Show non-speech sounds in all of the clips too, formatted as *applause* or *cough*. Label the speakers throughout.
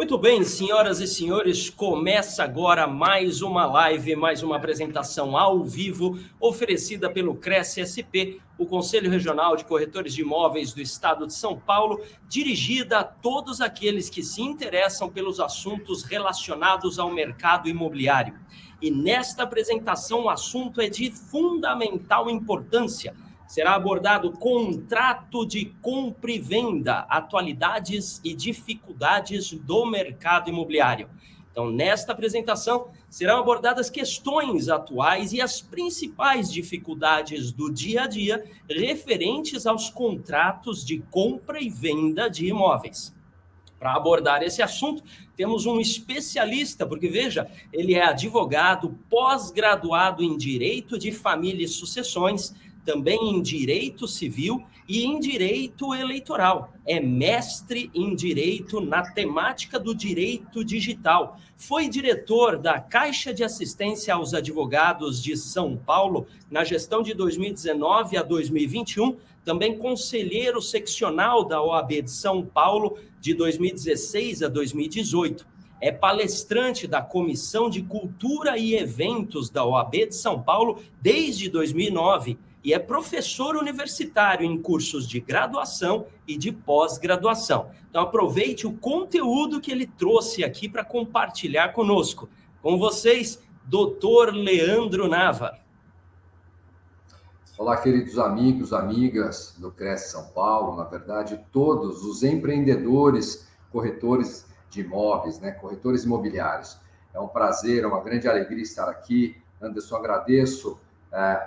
Speaker 1: Muito bem, senhoras e senhores, começa agora mais uma live, mais uma apresentação ao vivo, oferecida pelo Cresce SP, o Conselho Regional de Corretores de Imóveis do Estado de São Paulo, dirigida a todos aqueles que se interessam pelos assuntos relacionados ao mercado imobiliário. E nesta apresentação, o assunto é de fundamental importância. Será abordado contrato de compra e venda, atualidades e dificuldades do mercado imobiliário. Então, nesta apresentação, serão abordadas questões atuais e as principais dificuldades do dia a dia referentes aos contratos de compra e venda de imóveis. Para abordar esse assunto, temos um especialista, porque veja, ele é advogado, pós-graduado em Direito de Família e Sucessões, também em Direito Civil e em Direito Eleitoral. É mestre em Direito na temática do direito digital. Foi diretor da Caixa de Assistência aos Advogados de São Paulo na gestão de 2019 a 2021 também conselheiro seccional da OAB de São Paulo de 2016 a 2018. É palestrante da Comissão de Cultura e Eventos da OAB de São Paulo desde 2009 e é professor universitário em cursos de graduação e de pós-graduação. Então aproveite o conteúdo que ele trouxe aqui para compartilhar conosco. Com vocês, doutor Leandro Nava.
Speaker 2: Olá, queridos amigos, amigas do Cresce São Paulo, na verdade, todos os empreendedores, corretores de imóveis, né, corretores imobiliários. É um prazer, é uma grande alegria estar aqui. Anderson, agradeço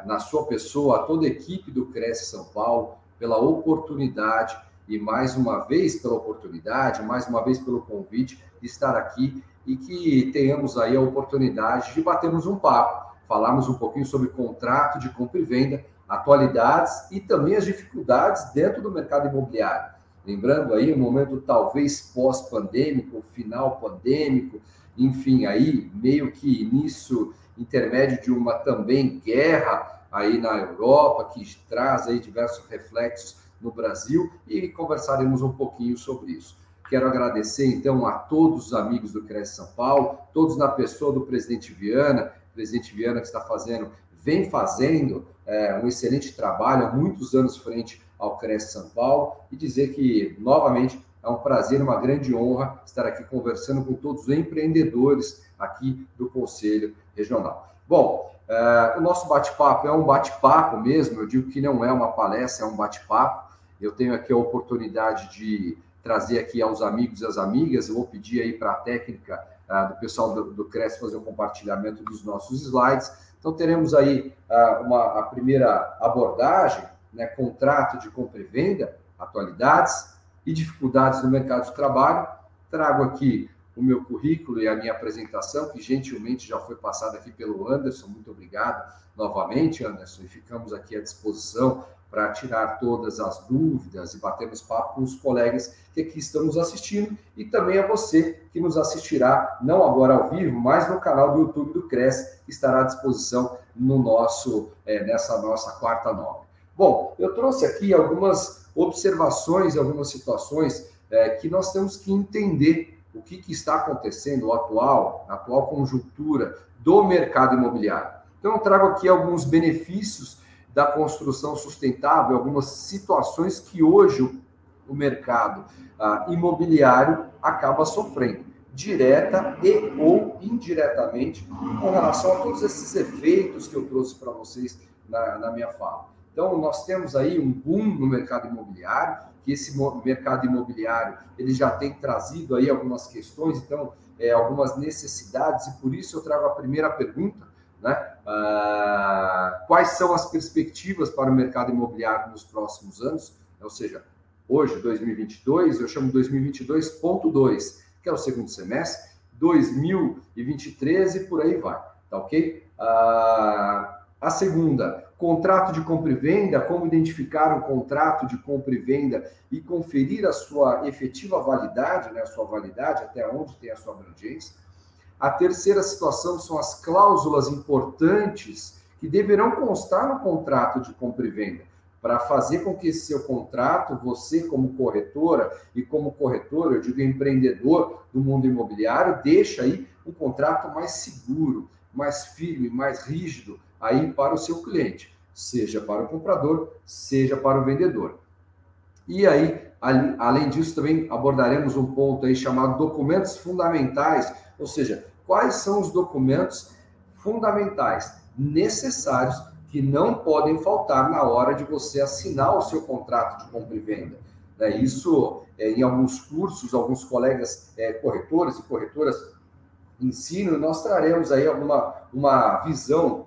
Speaker 2: na sua pessoa a toda a equipe do Cresce São Paulo pela oportunidade e mais uma vez pela oportunidade, mais uma vez pelo convite de estar aqui e que tenhamos aí a oportunidade de batermos um papo, falarmos um pouquinho sobre contrato de compra e venda atualidades e também as dificuldades dentro do mercado imobiliário. Lembrando aí um momento talvez pós-pandêmico, final pandêmico, enfim, aí meio que início intermédio de uma também guerra aí na Europa, que traz aí diversos reflexos no Brasil, e conversaremos um pouquinho sobre isso. Quero agradecer, então, a todos os amigos do Cresce São Paulo, todos na pessoa do presidente Viana, presidente Viana que está fazendo, vem fazendo é, um excelente trabalho há muitos anos frente ao Cresce São Paulo e dizer que, novamente, é um prazer, uma grande honra estar aqui conversando com todos os empreendedores aqui do Conselho Regional. Bom, é, o nosso bate-papo é um bate-papo mesmo, eu digo que não é uma palestra, é um bate-papo. Eu tenho aqui a oportunidade de trazer aqui aos amigos e às amigas, eu vou pedir aí para a técnica uh, do pessoal do, do Cresce fazer o um compartilhamento dos nossos slides então, teremos aí uh, uma, a primeira abordagem, né, contrato de compra e venda, atualidades e dificuldades no mercado de trabalho. Trago aqui o meu currículo e a minha apresentação, que gentilmente já foi passada aqui pelo Anderson. Muito obrigado novamente, Anderson, e ficamos aqui à disposição para tirar todas as dúvidas e batermos papo com os colegas que aqui estão nos assistindo e também a você que nos assistirá, não agora ao vivo, mas no canal do YouTube do Cresce, que estará à disposição no nosso, é, nessa nossa quarta nova. Bom, eu trouxe aqui algumas observações, algumas situações é, que nós temos que entender o que, que está acontecendo, o atual, atual conjuntura do mercado imobiliário. Então, eu trago aqui alguns benefícios da construção sustentável, algumas situações que hoje o mercado ah, imobiliário acaba sofrendo, direta e ou indiretamente, com relação a todos esses efeitos que eu trouxe para vocês na, na minha fala. Então, nós temos aí um boom no mercado imobiliário, que esse mercado imobiliário ele já tem trazido aí algumas questões, então, é, algumas necessidades, e por isso eu trago a primeira pergunta, né? Ah, quais são as perspectivas para o mercado imobiliário nos próximos anos? Ou seja, hoje, 2022, eu chamo 2022.2, que é o segundo semestre, 2023 e por aí vai, tá ok? Ah, a segunda, Contrato de compra e venda, como identificar um contrato de compra e venda e conferir a sua efetiva validade, né, a sua validade, até onde tem a sua abrangência. A terceira situação são as cláusulas importantes que deverão constar no contrato de compra e venda, para fazer com que esse seu contrato, você como corretora e como corretor, eu digo empreendedor do mundo imobiliário, deixe aí um contrato mais seguro, mais firme, mais rígido aí para o seu cliente seja para o comprador, seja para o vendedor. E aí, além disso, também abordaremos um ponto aí chamado documentos fundamentais, ou seja, quais são os documentos fundamentais necessários que não podem faltar na hora de você assinar o seu contrato de compra e venda. Né? Isso, é, em alguns cursos, alguns colegas é, corretores e corretoras ensinam, nós traremos aí alguma uma visão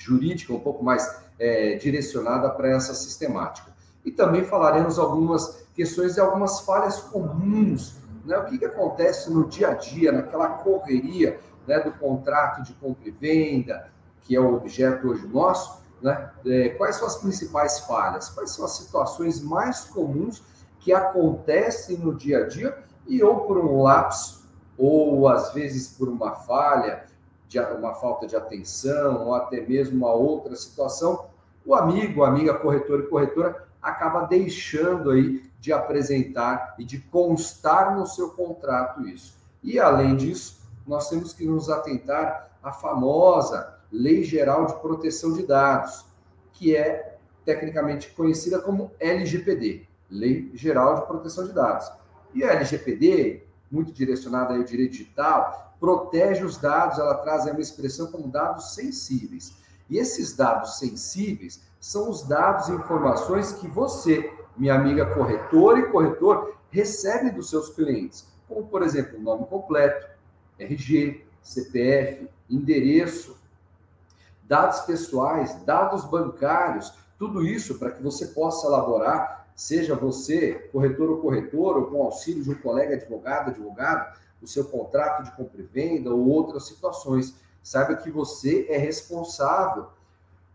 Speaker 2: jurídica um pouco mais é, direcionada para essa sistemática. E também falaremos algumas questões e algumas falhas comuns. Né? O que, que acontece no dia a dia, naquela correria né, do contrato de compra e venda, que é o objeto hoje nosso, né? É, quais são as principais falhas? Quais são as situações mais comuns que acontecem no dia a dia e ou por um lapso, ou às vezes por uma falha, de uma falta de atenção, ou até mesmo uma outra situação, o amigo, a amiga corretor e corretora acaba deixando aí de apresentar e de constar no seu contrato isso. E além disso, nós temos que nos atentar à famosa Lei Geral de Proteção de Dados, que é tecnicamente conhecida como LGPD, Lei Geral de Proteção de Dados. E a LGPD, muito direcionada ao direito digital, protege os dados, ela traz uma expressão como dados sensíveis. E esses dados sensíveis são os dados e informações que você, minha amiga corretora e corretor, recebe dos seus clientes, como, por exemplo, nome completo, RG, CPF, endereço, dados pessoais, dados bancários, tudo isso para que você possa elaborar, seja você, corretor ou corretor, ou com auxílio de um colega advogado, advogado, o seu contrato de compra e venda ou outras situações saiba que você é responsável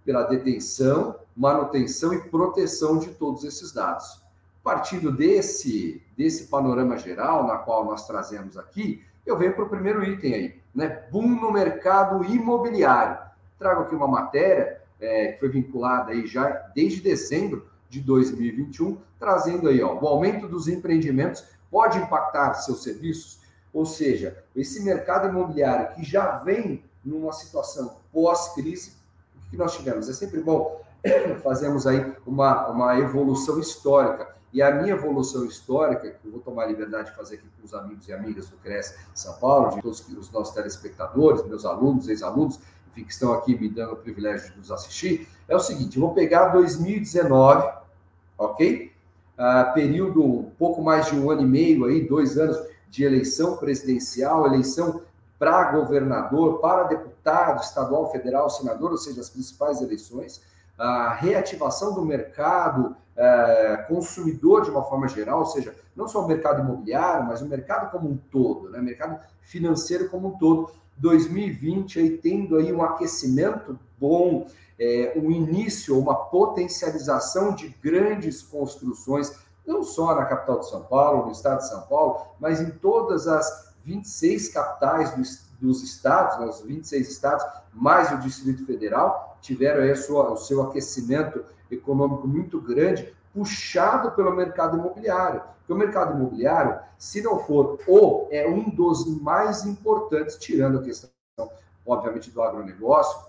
Speaker 2: pela detenção, manutenção e proteção de todos esses dados. Partindo desse, desse panorama geral, na qual nós trazemos aqui, eu venho para o primeiro item aí, né? Boom no mercado imobiliário. Trago aqui uma matéria é, que foi vinculada aí já desde dezembro de 2021, trazendo aí, ó, o aumento dos empreendimentos pode impactar seus serviços, ou seja, esse mercado imobiliário que já vem numa situação pós-crise, o que nós tivemos? É sempre bom *clears throat* fazermos aí uma, uma evolução histórica. E a minha evolução histórica, que eu vou tomar a liberdade de fazer aqui com os amigos e amigas do Cresce São Paulo, de todos os nossos telespectadores, meus alunos, ex-alunos, enfim, que estão aqui me dando o privilégio de nos assistir, é o seguinte: eu vou pegar 2019, ok? Uh, período um pouco mais de um ano e meio aí, dois anos de eleição presidencial, eleição para governador, para deputado estadual, federal, senador, ou seja, as principais eleições, a reativação do mercado é, consumidor de uma forma geral, ou seja, não só o mercado imobiliário, mas o mercado como um todo, né? mercado financeiro como um todo. 2020 aí tendo aí um aquecimento bom, é, um início, uma potencialização de grandes construções, não só na capital de São Paulo, no estado de São Paulo, mas em todas as 26 capitais do, dos estados, né, os 26 estados, mais o Distrito Federal, tiveram aí sua, o seu aquecimento econômico muito grande, puxado pelo mercado imobiliário. Porque o mercado imobiliário, se não for o, é um dos mais importantes, tirando a questão, obviamente, do agronegócio,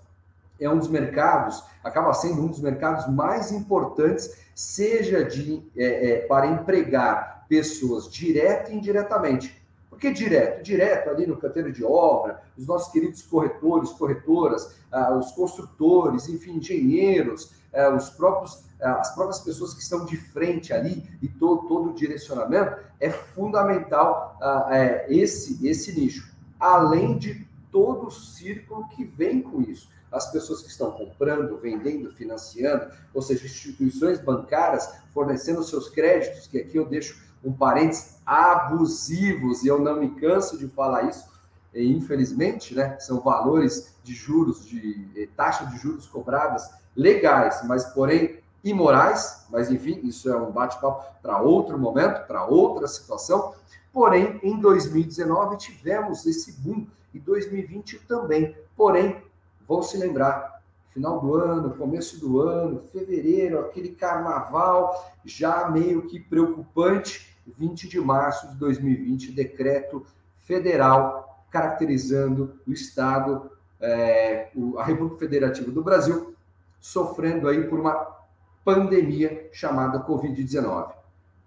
Speaker 2: é um dos mercados, acaba sendo um dos mercados mais importantes, seja de, é, é, para empregar pessoas direta e indiretamente. Por que direto? Direto ali no canteiro de obra, os nossos queridos corretores, corretoras, ah, os construtores, enfim, engenheiros, ah, os próprios, ah, as próprias pessoas que estão de frente ali e todo, todo o direcionamento, é fundamental é, esse, esse nicho. Além de todo o círculo que vem com isso. As pessoas que estão comprando, vendendo, financiando, ou seja, instituições bancárias fornecendo seus créditos, que aqui eu deixo um parênteses, abusivos, e eu não me canso de falar isso, e, infelizmente, né, são valores de juros, de eh, taxa de juros cobradas legais, mas porém imorais, mas enfim, isso é um bate-papo para outro momento, para outra situação. Porém, em 2019 tivemos esse boom e 2020 também. Porém, vão se lembrar, final do ano, começo do ano, fevereiro, aquele carnaval já meio que preocupante. 20 de março de 2020, decreto federal caracterizando o Estado, é, a República Federativa do Brasil, sofrendo aí por uma pandemia chamada Covid-19.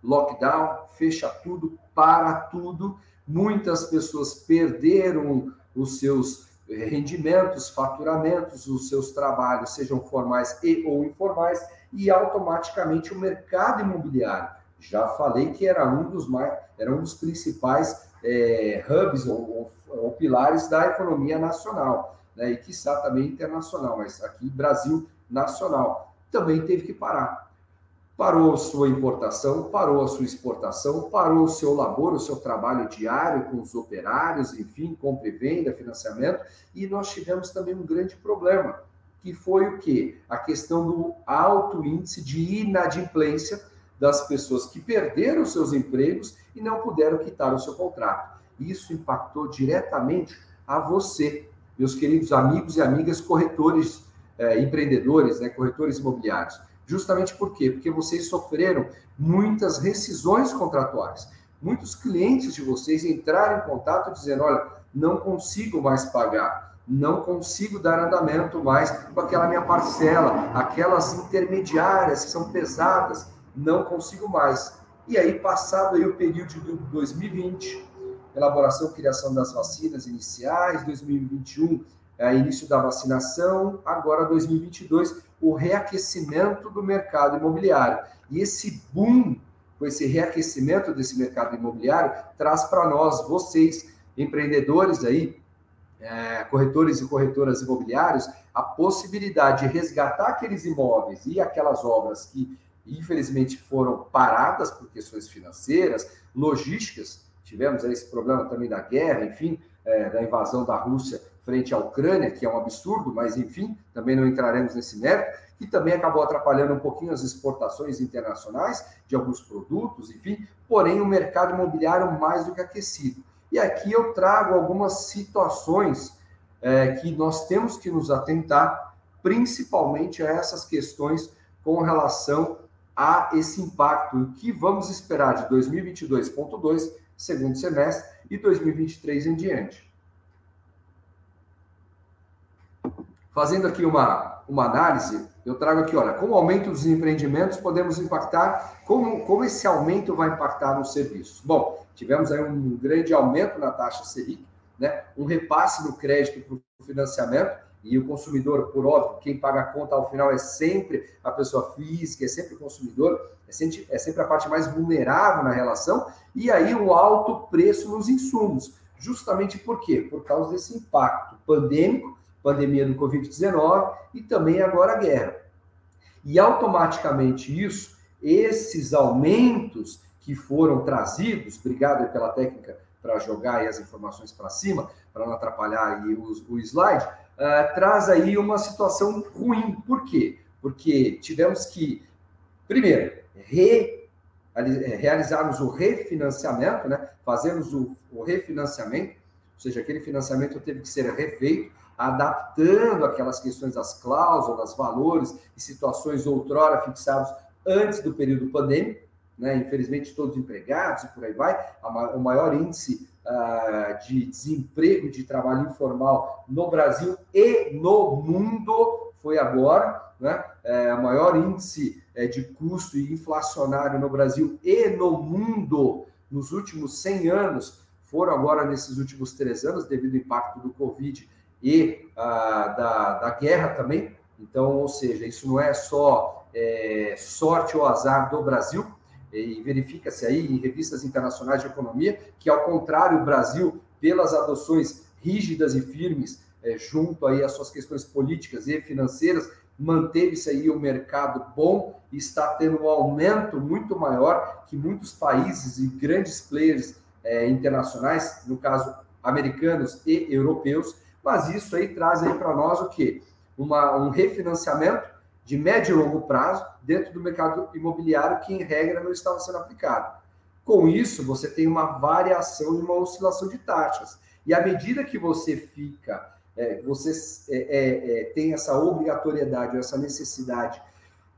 Speaker 2: Lockdown, fecha tudo, para tudo. Muitas pessoas perderam os seus rendimentos, faturamentos, os seus trabalhos, sejam formais e ou informais, e automaticamente o mercado imobiliário. Já falei que era um dos mais, era um dos principais é, hubs ou, ou, ou, pilares da economia nacional, né? E está também internacional, mas aqui Brasil nacional também teve que parar. Parou sua importação, parou a sua exportação, parou o seu labor, o seu trabalho diário com os operários, enfim, compra e venda, financiamento, e nós tivemos também um grande problema, que foi o quê? A questão do alto índice de inadimplência das pessoas que perderam seus empregos e não puderam quitar o seu contrato. Isso impactou diretamente a você, meus queridos amigos e amigas corretores, eh, empreendedores, né, corretores imobiliários. Justamente por quê? Porque vocês sofreram muitas rescisões contratuais. Muitos clientes de vocês entraram em contato dizendo: olha, não consigo mais pagar, não consigo dar andamento mais com aquela minha parcela, aquelas intermediárias que são pesadas, não consigo mais. E aí, passado aí o período de 2020, elaboração e criação das vacinas iniciais, 2021, é, início da vacinação, agora 2022, o reaquecimento do mercado imobiliário. E esse boom, com esse reaquecimento desse mercado imobiliário, traz para nós, vocês, empreendedores aí, é, corretores e corretoras imobiliários, a possibilidade de resgatar aqueles imóveis e aquelas obras que, infelizmente, foram paradas por questões financeiras, logísticas. Tivemos aí esse problema também da guerra, enfim, é, da invasão da Rússia frente à Ucrânia, que é um absurdo, mas enfim, também não entraremos nesse mérito, que também acabou atrapalhando um pouquinho as exportações internacionais de alguns produtos, enfim, porém o mercado imobiliário mais do que aquecido. E aqui eu trago algumas situações é, que nós temos que nos atentar, principalmente a essas questões com relação a esse impacto, o que vamos esperar de 2022.2, segundo semestre, e 2023 em diante. Fazendo aqui uma, uma análise, eu trago aqui, olha, com o aumento dos empreendimentos, podemos impactar, como, como esse aumento vai impactar nos serviços? Bom, tivemos aí um grande aumento na taxa Selic, né? um repasse no crédito para o financiamento, e o consumidor, por óbvio, quem paga a conta ao final é sempre a pessoa física, é sempre o consumidor, é sempre, é sempre a parte mais vulnerável na relação, e aí o alto preço nos insumos. Justamente por quê? Por causa desse impacto pandêmico pandemia do Covid-19 e também agora a guerra. E automaticamente isso, esses aumentos que foram trazidos, obrigado pela técnica para jogar as informações para cima, para não atrapalhar aí o, o slide, uh, traz aí uma situação ruim. Por quê? Porque tivemos que, primeiro, re, realizarmos o refinanciamento, né? fazermos o, o refinanciamento, ou seja, aquele financiamento teve que ser refeito, adaptando aquelas questões das cláusulas, valores e situações outrora fixados antes do período pandêmico, né? infelizmente todos empregados e por aí vai, o maior índice uh, de desemprego de trabalho informal no Brasil e no mundo foi agora, né? É, o maior índice é, de custo inflacionário no Brasil e no mundo nos últimos 100 anos foram agora nesses últimos três anos, devido ao impacto do Covid e ah, da, da guerra também. Então, ou seja, isso não é só é, sorte ou azar do Brasil, e verifica-se aí em revistas internacionais de economia que, ao contrário, o Brasil, pelas adoções rígidas e firmes é, junto aí às suas questões políticas e financeiras, manteve-se aí o mercado bom e está tendo um aumento muito maior que muitos países e grandes players é, internacionais, no caso americanos e europeus, mas isso aí traz aí para nós o quê? Uma, um refinanciamento de médio e longo prazo dentro do mercado imobiliário que, em regra, não estava sendo aplicado. Com isso, você tem uma variação e uma oscilação de taxas. E à medida que você fica, é, você é, é, é tem essa obrigatoriedade, essa necessidade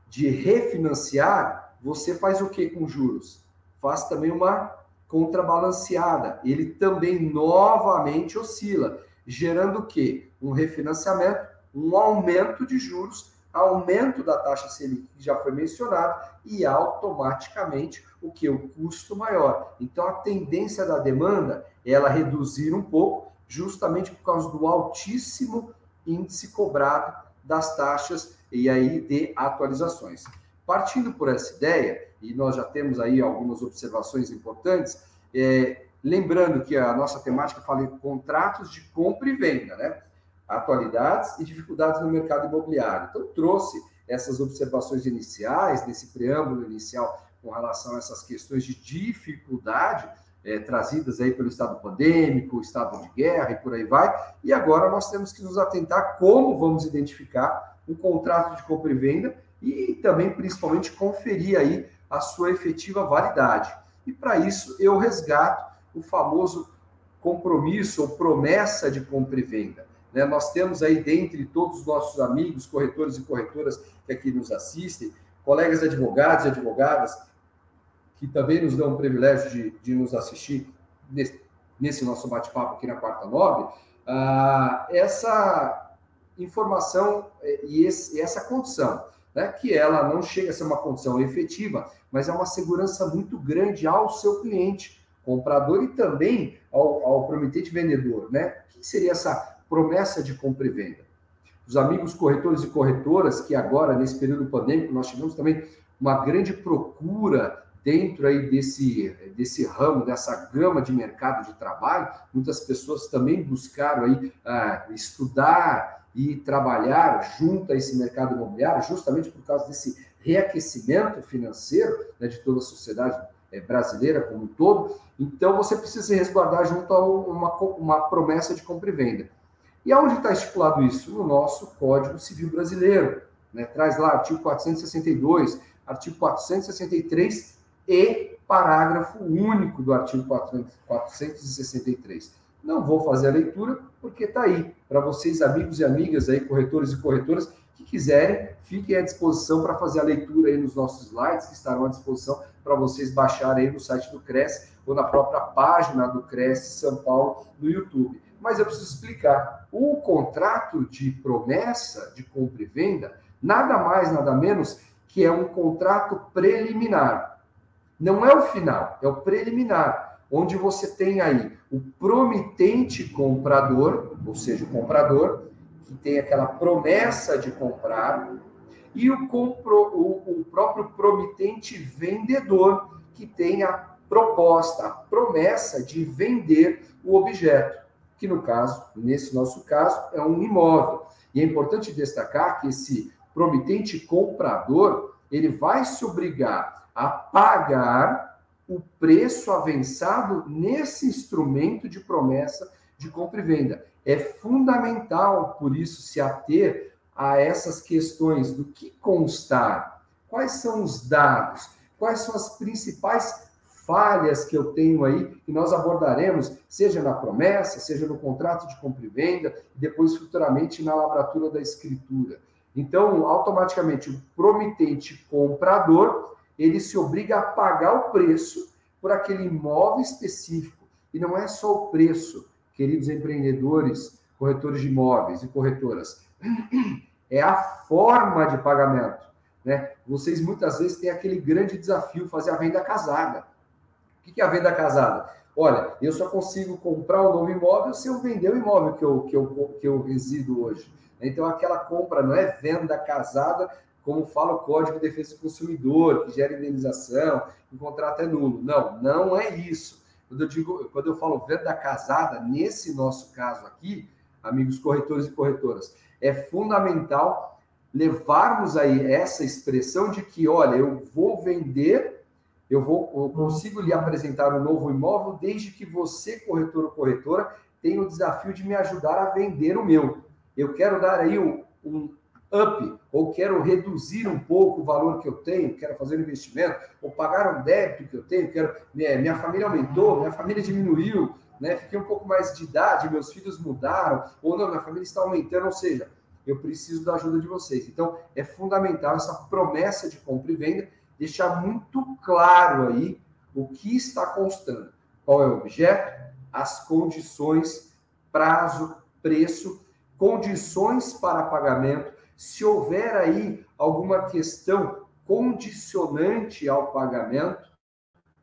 Speaker 2: de refinanciar, você faz o que com juros? Faz também uma contrabalanceada. Ele também novamente oscila, gerando o quê? Um refinanciamento, um aumento de juros, aumento da taxa Selic, que já foi mencionado, e automaticamente o que? O custo maior. Então, a tendência da demanda é ela reduzir um pouco, justamente por causa do altíssimo índice cobrado das taxas e aí de atualizações. Partindo por essa ideia, e nós já temos aí algumas observações importantes, é, lembrando que a nossa temática fala em contratos de compra e venda, né? Atualidades e dificuldades no mercado imobiliário. Então, trouxe essas observações iniciais, nesse preâmbulo inicial com relação a essas questões de dificuldade é, trazidas aí pelo estado pandêmico, estado de guerra e por aí vai. E agora nós temos que nos atentar como vamos identificar um contrato de compra e venda e também, principalmente, conferir aí a sua efetiva validade. E para isso eu resgato o famoso compromisso ou promessa de compra e venda. Né? Nós temos aí, dentre todos os nossos amigos, corretores e corretoras que aqui nos assistem, colegas advogados e advogadas, que também nos dão o privilégio de, de nos assistir nesse, nesse nosso bate-papo aqui na Quarta Nobre, ah, essa informação e, esse, e essa condição né, que ela não chega a ser uma condição efetiva, mas é uma segurança muito grande ao seu cliente, comprador e também ao, ao prometente vendedor. Né? O que seria essa promessa de compra e venda? Os amigos corretores e corretoras, que agora, nesse período pandêmico, nós tivemos também uma grande procura dentro aí desse, desse ramo, dessa gama de mercado de trabalho, muitas pessoas também buscaram aí uh, estudar e trabalhar junto a esse mercado imobiliário, justamente por causa desse reaquecimento financeiro né, de toda a sociedade brasileira como um todo. Então, você precisa se resguardar junto a uma, uma promessa de compra e venda. E aonde está estipulado isso? No nosso Código Civil Brasileiro. Né? Traz lá artigo 462, artigo 463 e parágrafo único do artigo 463. Não vou fazer a leitura, porque está aí. Para vocês, amigos e amigas aí, corretores e corretoras, que quiserem, fiquem à disposição para fazer a leitura aí nos nossos slides, que estarão à disposição para vocês baixarem aí no site do Cresce ou na própria página do Cresce São Paulo no YouTube. Mas eu preciso explicar. O contrato de promessa de compra e venda, nada mais, nada menos que é um contrato preliminar. Não é o final, é o preliminar onde você tem aí o promitente comprador, ou seja, o comprador, que tem aquela promessa de comprar, e o, compro, o, o próprio promitente vendedor, que tem a proposta, a promessa de vender o objeto, que no caso, nesse nosso caso, é um imóvel. E é importante destacar que esse promitente comprador, ele vai se obrigar a pagar o preço avançado nesse instrumento de promessa de compra e venda. É fundamental, por isso, se ater a essas questões do que constar, quais são os dados, quais são as principais falhas que eu tenho aí, que nós abordaremos, seja na promessa, seja no contrato de compra e venda, e depois futuramente na lavratura da escritura. Então, automaticamente, o promitente comprador ele se obriga a pagar o preço por aquele imóvel específico. E não é só o preço, queridos empreendedores, corretores de imóveis e corretoras. É a forma de pagamento. Né? Vocês muitas vezes têm aquele grande desafio, fazer a venda casada. O que é a venda casada? Olha, eu só consigo comprar um novo imóvel se eu vender o imóvel que eu, que eu, que eu resido hoje. Então, aquela compra não é venda casada como fala o Código de Defesa do Consumidor, que gera indenização, o contrato é nulo. Não, não é isso. Quando eu digo, quando eu falo venda casada, nesse nosso caso aqui, amigos corretores e corretoras, é fundamental levarmos aí essa expressão de que, olha, eu vou vender, eu vou, eu consigo lhe apresentar um novo imóvel desde que você, corretor ou corretora, tem o desafio de me ajudar a vender o meu. Eu quero dar aí um, um up, ou quero reduzir um pouco o valor que eu tenho, quero fazer um investimento, ou pagar um débito que eu tenho, quero minha, minha família aumentou, minha família diminuiu, né? Fiquei um pouco mais de idade, meus filhos mudaram, ou não, minha família está aumentando, ou seja, eu preciso da ajuda de vocês. Então, é fundamental essa promessa de compra e venda, deixar muito claro aí o que está constando, qual é o objeto, as condições, prazo, preço, condições para pagamento, se houver aí alguma questão condicionante ao pagamento,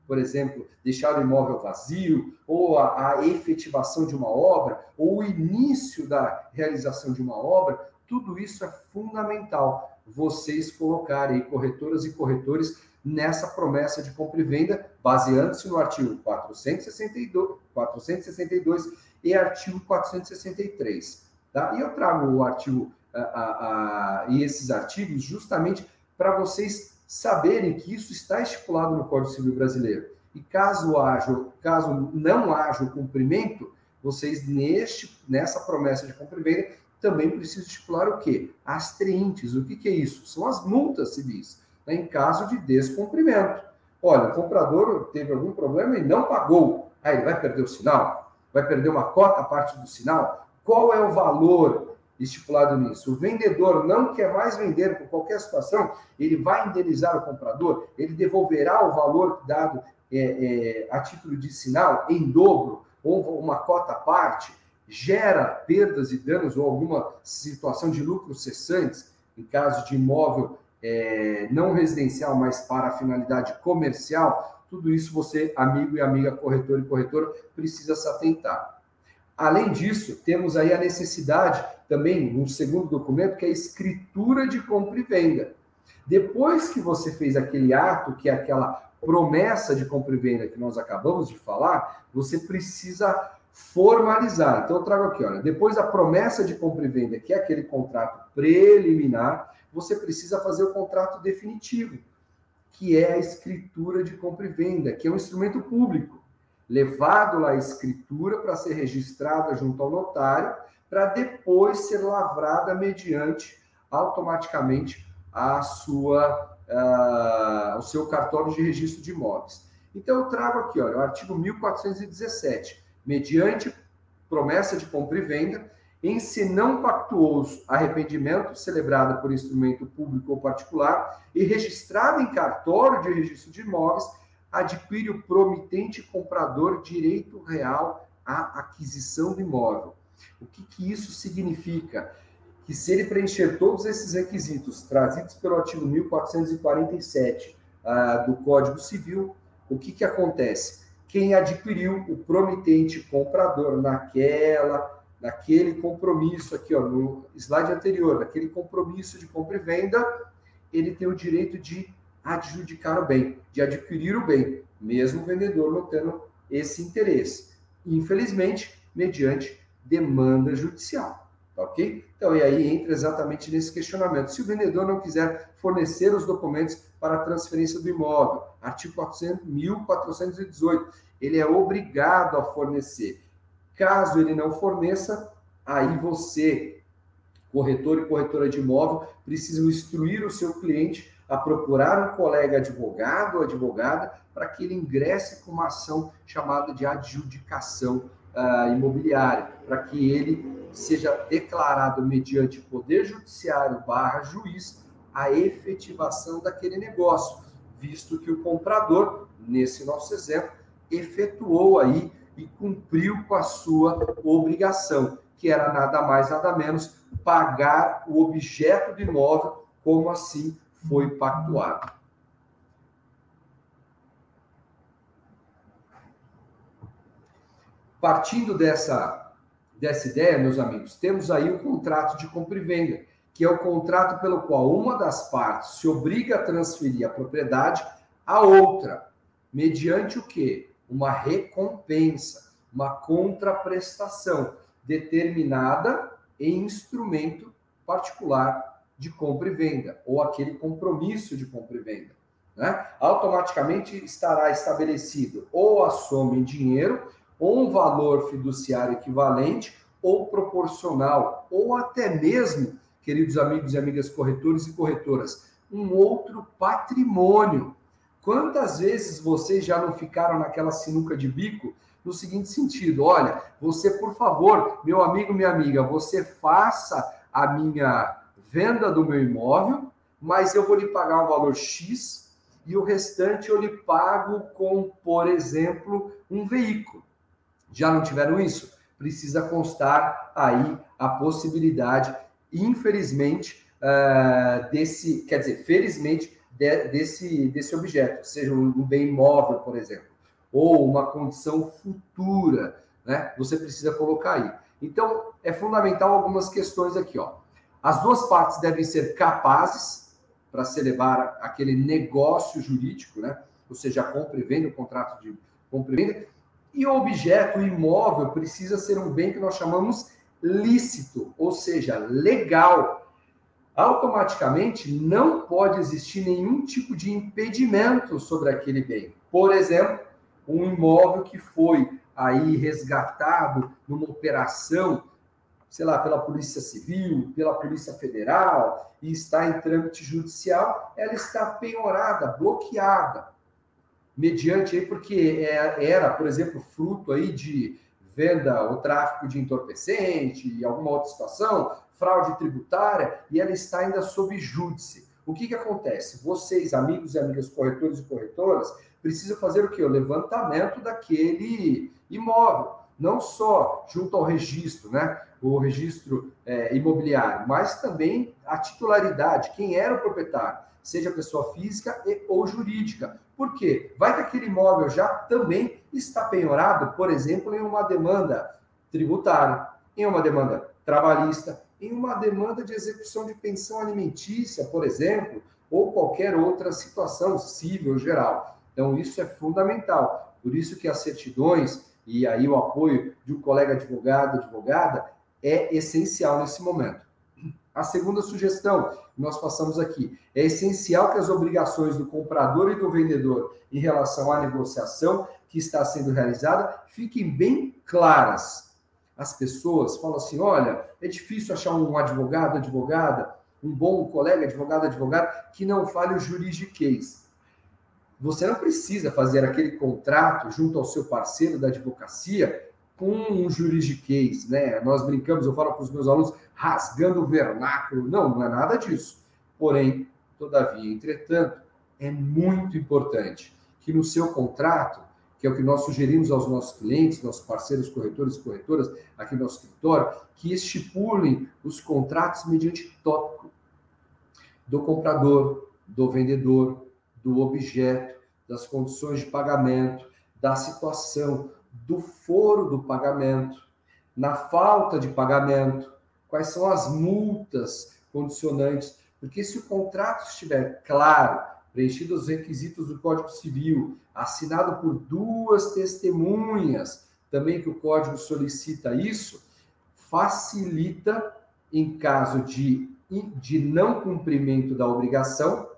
Speaker 2: por exemplo, deixar o imóvel vazio, ou a, a, efetivação de uma obra, ou o início da realização de uma obra, tudo isso é fundamental. Vocês colocarem corretoras e corretores nessa promessa de compra e venda, baseando-se no artigo 462, 462 e artigo 463. Tá? E eu trago o artigo a, a, e esses artigos justamente para vocês saberem que isso está estipulado no Código Civil Brasileiro. E caso haja, caso não haja o cumprimento, vocês neste, nessa promessa de compra venda também precisam estipular o quê? As triintes. O que, que é isso? São as multas civis, né, em caso de descumprimento. Olha, o comprador teve algum problema e não pagou. Aí ele vai perder o sinal? Vai perder uma cota a parte do sinal? Qual é o valor estipulado nisso. O vendedor não quer mais vender por qualquer situação, ele vai indenizar o comprador, ele devolverá o valor dado é, é, a título de sinal em dobro ou uma cota à parte, gera perdas e danos ou alguma situação de lucros cessantes, em caso de imóvel é, não residencial, mas para finalidade comercial, tudo isso você, amigo e amiga corretor e corretora, precisa se atentar. Além disso, temos aí a necessidade também, um segundo documento, que é a escritura de compra e venda. Depois que você fez aquele ato, que é aquela promessa de compra e venda que nós acabamos de falar, você precisa formalizar. Então, eu trago aqui, olha, depois da promessa de compra e venda, que é aquele contrato preliminar, você precisa fazer o contrato definitivo, que é a escritura de compra e venda, que é um instrumento público levado lá a escritura para ser registrada junto ao notário, para depois ser lavrada mediante automaticamente a sua uh, o seu cartório de registro de imóveis. Então eu trago aqui, olha, o artigo 1417, mediante promessa de compra e venda, em se não pactuoso arrependimento celebrado por instrumento público ou particular e registrado em cartório de registro de imóveis adquire o promitente comprador direito real à aquisição do imóvel. O que, que isso significa? Que se ele preencher todos esses requisitos trazidos pelo artigo 1447 uh, do Código Civil, o que, que acontece? Quem adquiriu o promitente comprador naquela, naquele compromisso aqui, ó, no slide anterior, naquele compromisso de compra e venda, ele tem o direito de adjudicar o bem, de adquirir o bem, mesmo o vendedor não tendo esse interesse. Infelizmente, mediante demanda judicial. Tá ok? Então, e aí entra exatamente nesse questionamento. Se o vendedor não quiser fornecer os documentos para a transferência do imóvel, artigo 400, 1418, ele é obrigado a fornecer. Caso ele não forneça, aí você, corretor e corretora de imóvel, precisam instruir o seu cliente a procurar um colega advogado ou advogada para que ele ingresse com uma ação chamada de adjudicação uh, imobiliária, para que ele seja declarado mediante poder judiciário barra juiz a efetivação daquele negócio, visto que o comprador, nesse nosso exemplo, efetuou aí e cumpriu com a sua obrigação, que era nada mais nada menos pagar o objeto do imóvel, como assim foi pactuado. Partindo dessa, dessa ideia, meus amigos, temos aí o contrato de compra e venda, que é o contrato pelo qual uma das partes se obriga a transferir a propriedade à outra, mediante o quê? Uma recompensa, uma contraprestação determinada em instrumento particular de compra e venda, ou aquele compromisso de compra e venda. Né? Automaticamente estará estabelecido ou a soma em dinheiro ou um valor fiduciário equivalente ou proporcional, ou até mesmo, queridos amigos e amigas corretores e corretoras, um outro patrimônio. Quantas vezes vocês já não ficaram naquela sinuca de bico no seguinte sentido: olha, você, por favor, meu amigo, minha amiga, você faça a minha venda do meu imóvel, mas eu vou lhe pagar um valor X e o restante eu lhe pago com, por exemplo, um veículo. Já não tiveram isso? Precisa constar aí a possibilidade, infelizmente, uh, desse, quer dizer, felizmente, de, desse, desse objeto, seja um bem imóvel, por exemplo, ou uma condição futura, né? Você precisa colocar aí. Então, é fundamental algumas questões aqui, ó. As duas partes devem ser capazes para celebrar aquele negócio jurídico, né? Ou seja, a compra e venda, o contrato de compra e venda. E o objeto, o imóvel, precisa ser um bem que nós chamamos lícito, ou seja, legal. Automaticamente não pode existir nenhum tipo de impedimento sobre aquele bem. Por exemplo, um imóvel que foi aí resgatado numa operação, sei lá, pela Polícia Civil, pela Polícia Federal e está em trâmite judicial, ela está penhorada, bloqueada, mediante aí porque é, era, por exemplo, fruto aí de venda ou tráfico de entorpecente e alguma outra situação, fraude tributária, e ela está ainda sob júdice. O que, que acontece? Vocês, amigos e amigas corretores e corretoras, precisam fazer o quê? O levantamento daquele imóvel. Não só junto ao registro, né? O registro é, imobiliário, mas também a titularidade, quem era o proprietário, seja pessoa física e, ou jurídica. Por quê? Vai que aquele imóvel já também está penhorado, por exemplo, em uma demanda tributária, em uma demanda trabalhista, em uma demanda de execução de pensão alimentícia, por exemplo, ou qualquer outra situação civil geral. Então, isso é fundamental. Por isso que as certidões e aí o apoio de um colega advogado, advogada, é essencial nesse momento. A segunda sugestão que nós passamos aqui é essencial que as obrigações do comprador e do vendedor em relação à negociação que está sendo realizada fiquem bem claras. As pessoas falam assim: olha, é difícil achar um advogado, advogada, um bom colega, advogado, advogada, que não fale o juridiquês. Você não precisa fazer aquele contrato junto ao seu parceiro da advocacia com um juridiquês, né? Nós brincamos, eu falo para os meus alunos, rasgando o vernáculo. Não, não é nada disso. Porém, todavia, entretanto, é muito importante que no seu contrato, que é o que nós sugerimos aos nossos clientes, nossos parceiros corretores e corretoras aqui no nosso escritório, que estipulem os contratos mediante tópico do comprador, do vendedor, do objeto, das condições de pagamento, da situação, do foro do pagamento, na falta de pagamento, quais são as multas condicionantes, porque se o contrato estiver claro, preenchido os requisitos do Código Civil, assinado por duas testemunhas, também que o Código solicita isso, facilita em caso de, de não cumprimento da obrigação,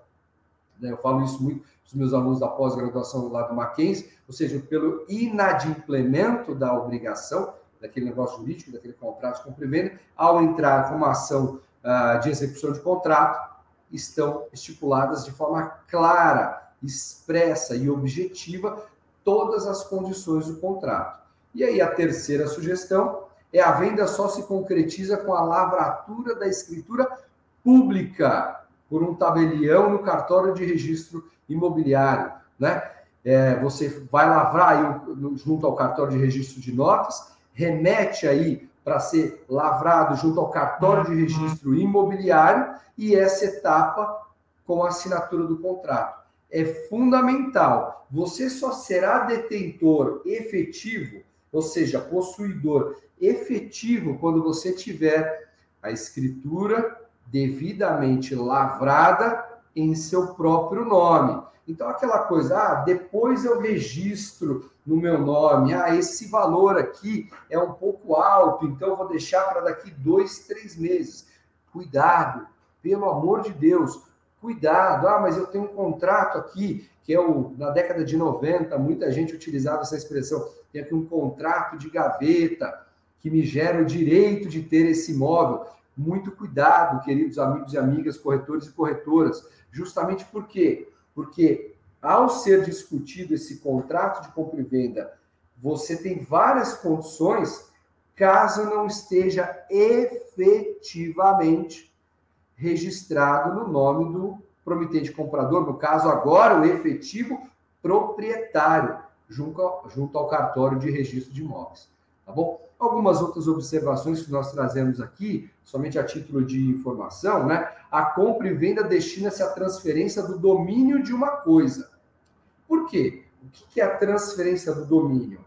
Speaker 2: né? Eu falo isso muito os meus alunos da pós-graduação lá do Mackenzie, ou seja, pelo inadimplemento da obrigação, daquele negócio jurídico, daquele contrato de compra venda, ao entrar com uma ação uh, de execução de contrato, estão estipuladas de forma clara, expressa e objetiva todas as condições do contrato. E aí a terceira sugestão é a venda só se concretiza com a lavratura da escritura pública por um tabelião no cartório de registro imobiliário, né? É, você vai lavrar aí junto ao cartório de registro de notas, remete aí para ser lavrado junto ao cartório de registro imobiliário e essa etapa com a assinatura do contrato. É fundamental. Você só será detentor efetivo, ou seja, possuidor efetivo, quando você tiver a escritura devidamente lavrada em seu próprio nome. Então, aquela coisa, ah, depois eu registro no meu nome, ah, esse valor aqui é um pouco alto, então vou deixar para daqui dois, três meses. Cuidado, pelo amor de Deus, cuidado. Ah, mas eu tenho um contrato aqui, que é o, na década de 90, muita gente utilizava essa expressão, tem aqui um contrato de gaveta que me gera o direito de ter esse imóvel. Muito cuidado, queridos amigos e amigas, corretores e corretoras. Justamente por quê? Porque ao ser discutido esse contrato de compra e venda, você tem várias condições caso não esteja efetivamente registrado no nome do promitente comprador, no caso agora o efetivo proprietário, junto ao, junto ao cartório de registro de imóveis. Tá bom? Algumas outras observações que nós trazemos aqui, somente a título de informação, né? A compra e venda destina-se à transferência do domínio de uma coisa. Por quê? O que é a transferência do domínio?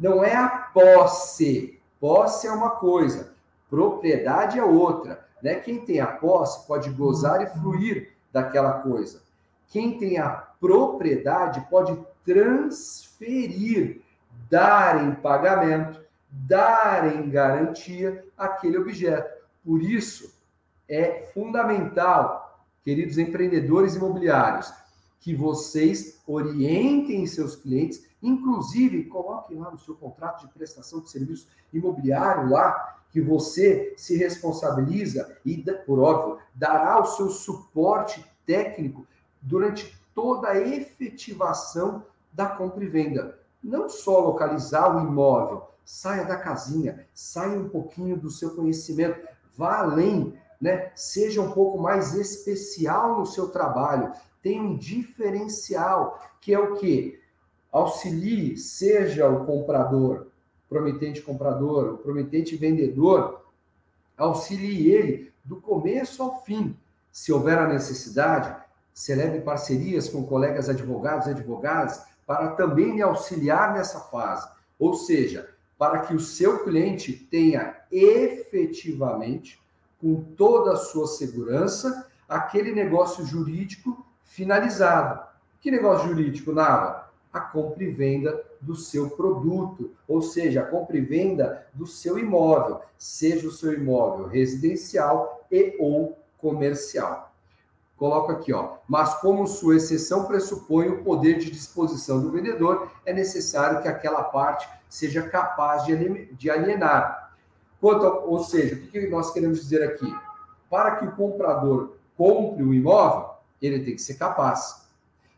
Speaker 2: Não é a posse. Posse é uma coisa, propriedade é outra. Né? Quem tem a posse pode gozar e fruir daquela coisa. Quem tem a propriedade pode transferir, dar em pagamento, dar em garantia aquele objeto. Por isso, é fundamental, queridos empreendedores imobiliários, que vocês orientem seus clientes, inclusive coloquem lá no seu contrato de prestação de serviço imobiliário lá que você se responsabiliza e, por óbvio, dará o seu suporte técnico durante toda a efetivação da compra e venda. Não só localizar o imóvel, saia da casinha, saia um pouquinho do seu conhecimento, vá além, né? Seja um pouco mais especial no seu trabalho, tenha um diferencial, que é o que auxilie, seja o comprador, promitente comprador, o promitente vendedor, auxilie ele do começo ao fim. Se houver a necessidade, celebre parcerias com colegas advogados e advogadas para também lhe auxiliar nessa fase. Ou seja, para que o seu cliente tenha efetivamente, com toda a sua segurança, aquele negócio jurídico finalizado. Que negócio jurídico, Nava? A compra e venda do seu produto, ou seja, a compra e venda do seu imóvel, seja o seu imóvel residencial e ou comercial. Coloco aqui, ó. Mas como sua exceção pressupõe o poder de disposição do vendedor, é necessário que aquela parte seja capaz de alienar. Quanto a, ou seja, o que nós queremos dizer aqui? Para que o comprador compre o imóvel, ele tem que ser capaz.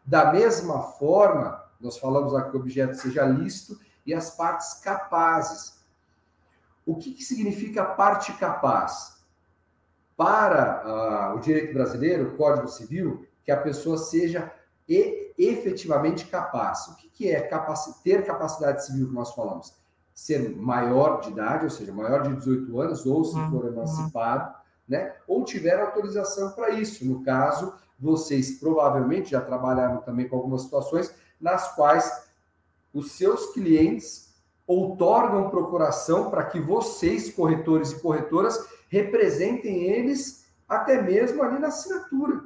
Speaker 2: Da mesma forma, nós falamos aqui que o objeto seja lícito e as partes capazes. O que, que significa parte capaz? Para uh, o direito brasileiro, o Código Civil, que a pessoa seja e, efetivamente capaz. O que, que é ter capacidade civil que nós falamos? Ser maior de idade, ou seja, maior de 18 anos, ou se for uhum. emancipado, né? ou tiver autorização para isso. No caso, vocês provavelmente já trabalharam também com algumas situações nas quais os seus clientes outorgam procuração para que vocês, corretores e corretoras, representem eles até mesmo ali na assinatura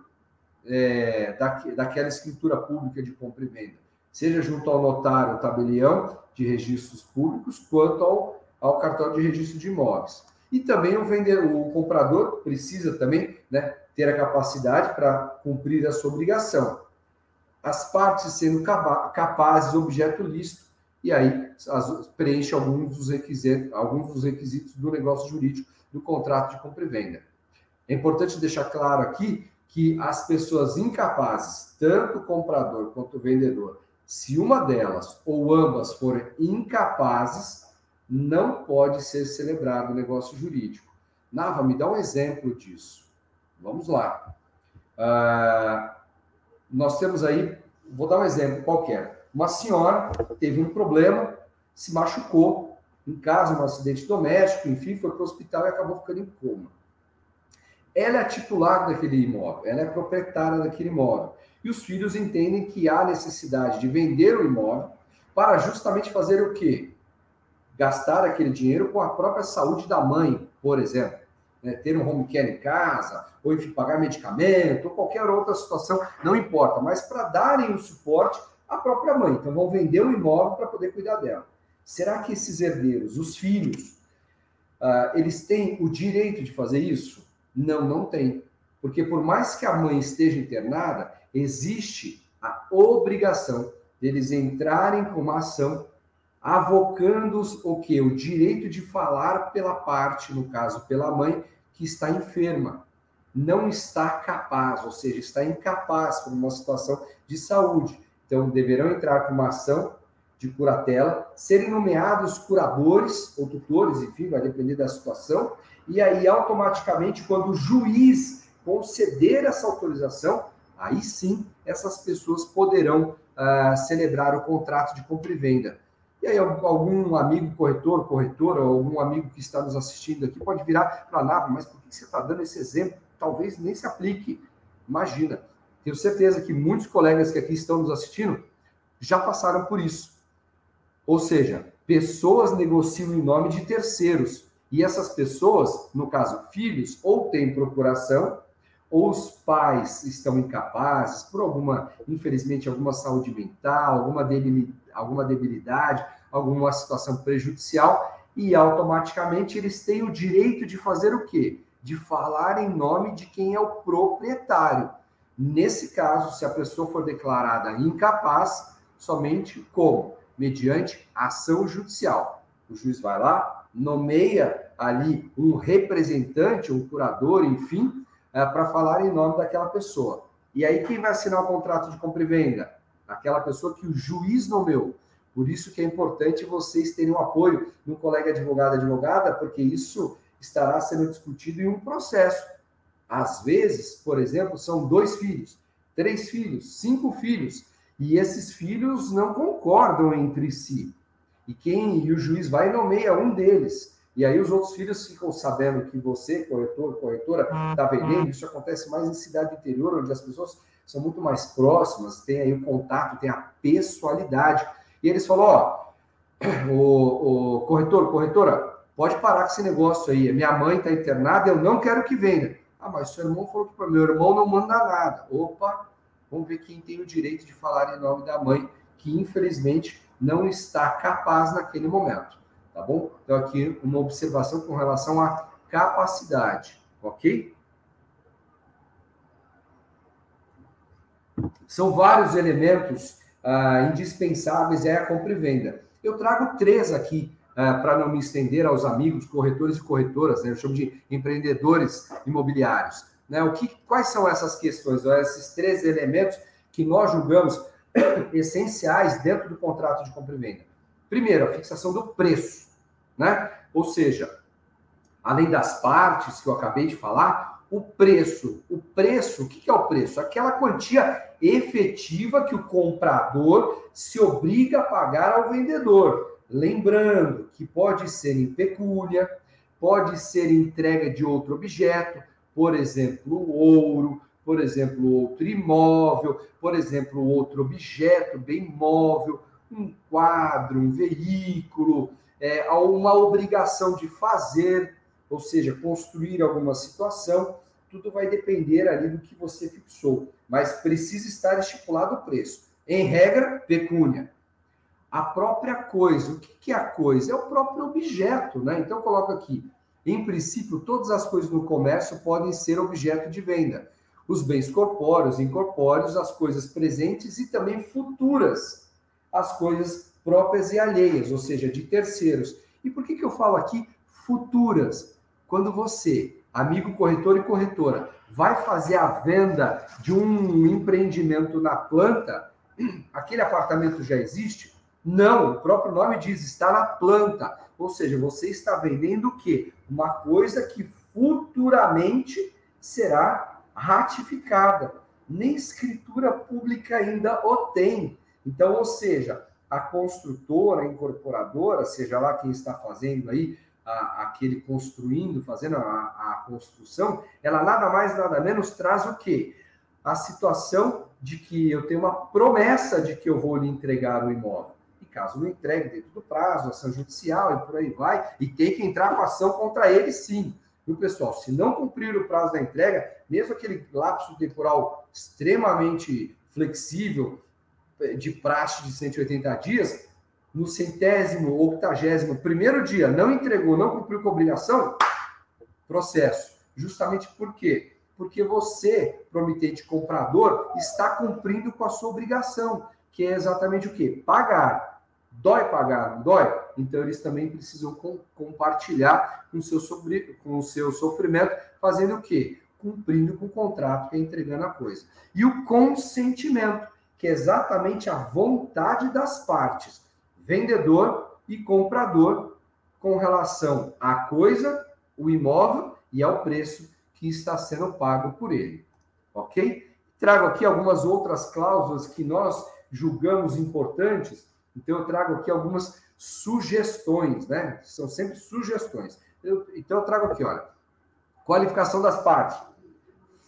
Speaker 2: é, daquela escritura pública de compra e venda, seja junto ao notário, tabelião de registros públicos, quanto ao, ao cartório de registro de imóveis. E também o vendedor, o comprador precisa também né, ter a capacidade para cumprir a sua obrigação as partes sendo capazes objeto lícito, e aí as, preenche alguns dos, requisitos, alguns dos requisitos do negócio jurídico do contrato de compra e venda. É importante deixar claro aqui que as pessoas incapazes, tanto o comprador quanto o vendedor, se uma delas ou ambas forem incapazes, não pode ser celebrado o negócio jurídico. Nava, me dá um exemplo disso. Vamos lá. Uh, nós temos aí, vou dar um exemplo qualquer. Uma senhora teve um problema, se machucou em casa, um acidente doméstico, enfim, foi para o hospital e acabou ficando em coma. Ela é titular daquele imóvel, ela é proprietária daquele imóvel. E os filhos entendem que há necessidade de vender o imóvel para justamente fazer o quê? Gastar aquele dinheiro com a própria saúde da mãe, por exemplo né, ter um home care em casa, ou enfim, pagar medicamento, ou qualquer outra situação, não importa, mas para darem o suporte à própria mãe. Então, vão vender o imóvel para poder cuidar dela. Será que esses herdeiros, os filhos, uh, eles têm o direito de fazer isso? Não, não tem. Porque por mais que a mãe esteja internada, existe a obrigação deles entrarem com uma ação avocando o que? O direito de falar pela parte, no caso, pela mãe, que está enferma, não está capaz, ou seja, está incapaz por uma situação de saúde. Então, deverão entrar com uma ação de curatela, serem nomeados curadores ou tutores, enfim, vai depender da situação, e aí automaticamente, quando o juiz conceder essa autorização, aí sim essas pessoas poderão uh, celebrar o contrato de compra e venda. E aí, algum amigo corretor, corretora, ou algum amigo que está nos assistindo aqui pode virar para lá, mas por que você está dando esse exemplo? Talvez nem se aplique. Imagina. Tenho certeza que muitos colegas que aqui estão nos assistindo já passaram por isso. Ou seja, pessoas negociam em nome de terceiros. E essas pessoas, no caso filhos, ou têm procuração, ou os pais estão incapazes por alguma, infelizmente, alguma saúde mental, alguma debilidade alguma debilidade, alguma situação prejudicial, e automaticamente eles têm o direito de fazer o quê? De falar em nome de quem é o proprietário. Nesse caso, se a pessoa for declarada incapaz, somente como? Mediante ação judicial. O juiz vai lá, nomeia ali um representante, um curador, enfim, é, para falar em nome daquela pessoa. E aí, quem vai assinar o contrato de compra e venda? aquela pessoa que o juiz nomeou. Por isso que é importante vocês terem o apoio de um colega advogado, advogada, porque isso estará sendo discutido em um processo. Às vezes, por exemplo, são dois filhos, três filhos, cinco filhos, e esses filhos não concordam entre si. E quem e o juiz vai e nomeia um deles. E aí os outros filhos ficam sabendo que você, corretor, corretora, está vendendo. Isso acontece mais em cidade interior, onde as pessoas são muito mais próximas, tem aí o contato, tem a pessoalidade. E eles falam, ó, *clears throat* o, o corretor, corretora, pode parar com esse negócio aí. Minha mãe está internada, eu não quero que venda. Ah, mas seu irmão falou que para meu irmão não manda nada. Opa, vamos ver quem tem o direito de falar em nome da mãe, que infelizmente não está capaz naquele momento. Tá bom? Então, aqui uma observação com relação à capacidade, ok? São vários elementos ah, indispensáveis é a compra e venda. Eu trago três aqui ah, para não me estender aos amigos, corretores e corretoras, né? eu chamo de empreendedores imobiliários. Né? O que, quais são essas questões, esses três elementos que nós julgamos *coughs* essenciais dentro do contrato de compra e venda? Primeiro, a fixação do preço, né? Ou seja, além das partes que eu acabei de falar, o preço. O preço, o que é o preço? Aquela quantia efetiva que o comprador se obriga a pagar ao vendedor. Lembrando que pode ser em pecúnia, pode ser entrega de outro objeto, por exemplo, ouro, por exemplo, outro imóvel, por exemplo, outro objeto bem móvel, um quadro, um veículo, é, uma obrigação de fazer ou seja, construir alguma situação, tudo vai depender ali do que você fixou, mas precisa estar estipulado o preço. Em regra, pecúnia. A própria coisa, o que é a coisa? É o próprio objeto, né? Então, coloco aqui. Em princípio, todas as coisas no comércio podem ser objeto de venda. Os bens corpóreos, incorpóreos, as coisas presentes e também futuras, as coisas próprias e alheias, ou seja, de terceiros. E por que, que eu falo aqui futuras? Quando você, amigo corretor e corretora, vai fazer a venda de um empreendimento na planta, *clears throat* aquele apartamento já existe? Não, o próprio nome diz, está na planta. Ou seja, você está vendendo o quê? Uma coisa que futuramente será ratificada. Nem escritura pública ainda o tem. Então, ou seja, a construtora, a incorporadora, seja lá quem está fazendo aí a, aquele construindo, fazendo a, a construção, ela nada mais, nada menos traz o quê? A situação de que eu tenho uma promessa de que eu vou lhe entregar o imóvel. Caso não entregue dentro do prazo, ação judicial e por aí vai, e tem que entrar com ação contra ele sim. Viu, pessoal? Se não cumprir o prazo da entrega, mesmo aquele lapso temporal extremamente flexível, eh, de praxe de 180 dias, no centésimo, octagésimo, primeiro dia, não entregou, não cumpriu com a obrigação, processo. Justamente por quê? Porque você, promitente comprador, está cumprindo com a sua obrigação, que é exatamente o quê? Pagar Dói pagar, não dói? Então eles também precisam com, compartilhar com seu sobre, com o seu sofrimento, fazendo o quê? Cumprindo com o contrato, que é entregando a coisa. E o consentimento, que é exatamente a vontade das partes, vendedor e comprador, com relação à coisa, o imóvel e ao preço que está sendo pago por ele. Ok? Trago aqui algumas outras cláusulas que nós julgamos importantes, então eu trago aqui algumas sugestões, né? São sempre sugestões. Eu, então eu trago aqui, olha, qualificação das partes.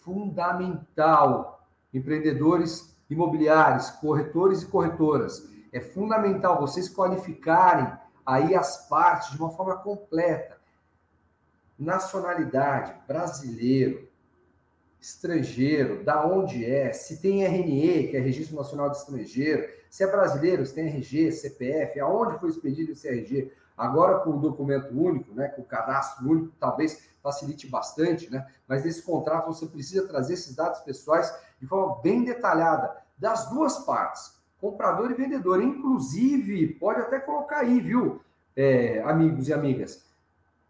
Speaker 2: Fundamental. Empreendedores imobiliários, corretores e corretoras. É fundamental vocês qualificarem aí as partes de uma forma completa. Nacionalidade, brasileiro, estrangeiro, da onde é, se tem RNE, que é Registro Nacional de Estrangeiro, se é brasileiro, se tem RG, CPF, aonde foi expedido esse RG. Agora, com o documento único, né, com o cadastro único, talvez facilite bastante, né? Mas nesse contrato você precisa trazer esses dados pessoais de forma bem detalhada, das duas partes, comprador e vendedor. Inclusive, pode até colocar aí, viu, é, amigos e amigas,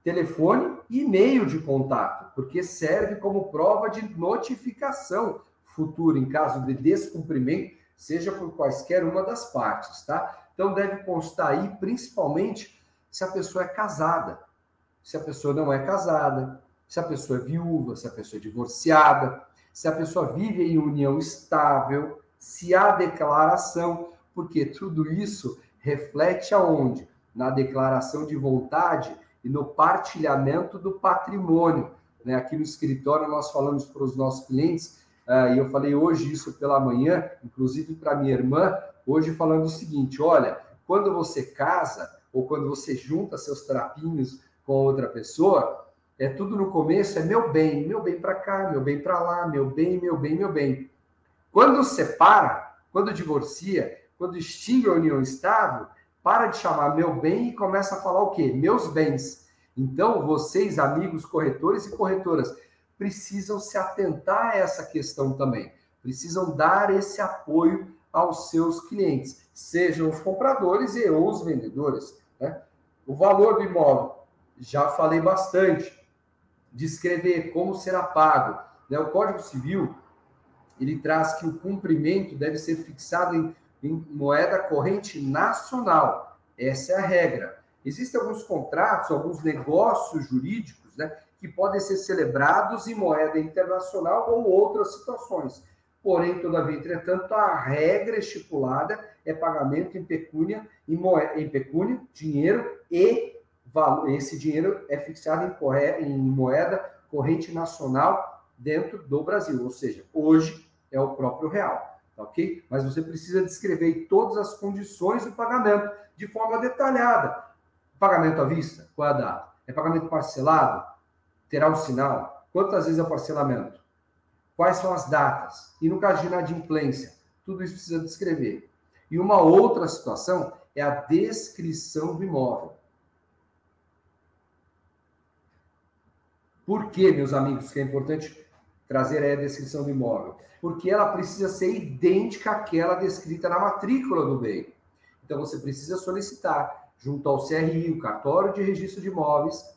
Speaker 2: telefone e e-mail de contato, porque serve como prova de notificação futura em caso de descumprimento, seja por quaisquer uma das partes, tá? Então deve constar aí principalmente se a pessoa é casada, se a pessoa não é casada, se a pessoa é viúva, se a pessoa é divorciada, se a pessoa vive em união estável, se há declaração, porque tudo isso reflete aonde? Na declaração de vontade e no partilhamento do patrimônio. Né? Aqui no escritório nós falamos para os nossos clientes, uh, e eu falei hoje isso pela manhã, inclusive para minha irmã, hoje falando o seguinte: olha, quando você casa ou quando você junta seus trapinhos com outra pessoa, é tudo no começo, é meu bem, meu bem para cá, meu bem para lá, meu bem, meu bem, meu bem. Quando separa, quando divorcia, quando extingue a união estável, para de chamar meu bem e começa a falar o quê? Meus bens. Então, vocês, amigos corretores e corretoras, precisam se atentar a essa questão também. Precisam dar esse apoio aos seus clientes, sejam os compradores e ou os vendedores. Né? O valor do imóvel, já falei bastante. Descrever como será pago. Né? O Código Civil ele traz que o cumprimento deve ser fixado em em moeda corrente nacional. Essa é a regra. Existem alguns contratos, alguns negócios jurídicos, né, que podem ser celebrados em moeda internacional ou outras situações. Porém, todavia, entretanto, a regra estipulada é pagamento em pecúnia, em, moeda, em pecúnia, dinheiro e valor. Esse dinheiro é fixado em, em moeda corrente nacional dentro do Brasil, ou seja, hoje é o próprio real ok? Mas você precisa descrever todas as condições do pagamento de forma detalhada. Pagamento à vista? Qual é a data? É pagamento parcelado? Terá um sinal? Quantas vezes é o parcelamento? Quais são as datas? E no caso de inadimplência? Tudo isso precisa descrever. E uma outra situação é a descrição do imóvel. Por que, meus amigos, que é importante trazer aí a descrição do imóvel? Porque ela precisa ser idêntica àquela descrita na matrícula do bem. Então você precisa solicitar junto ao CRI, o cartório de registro de imóveis,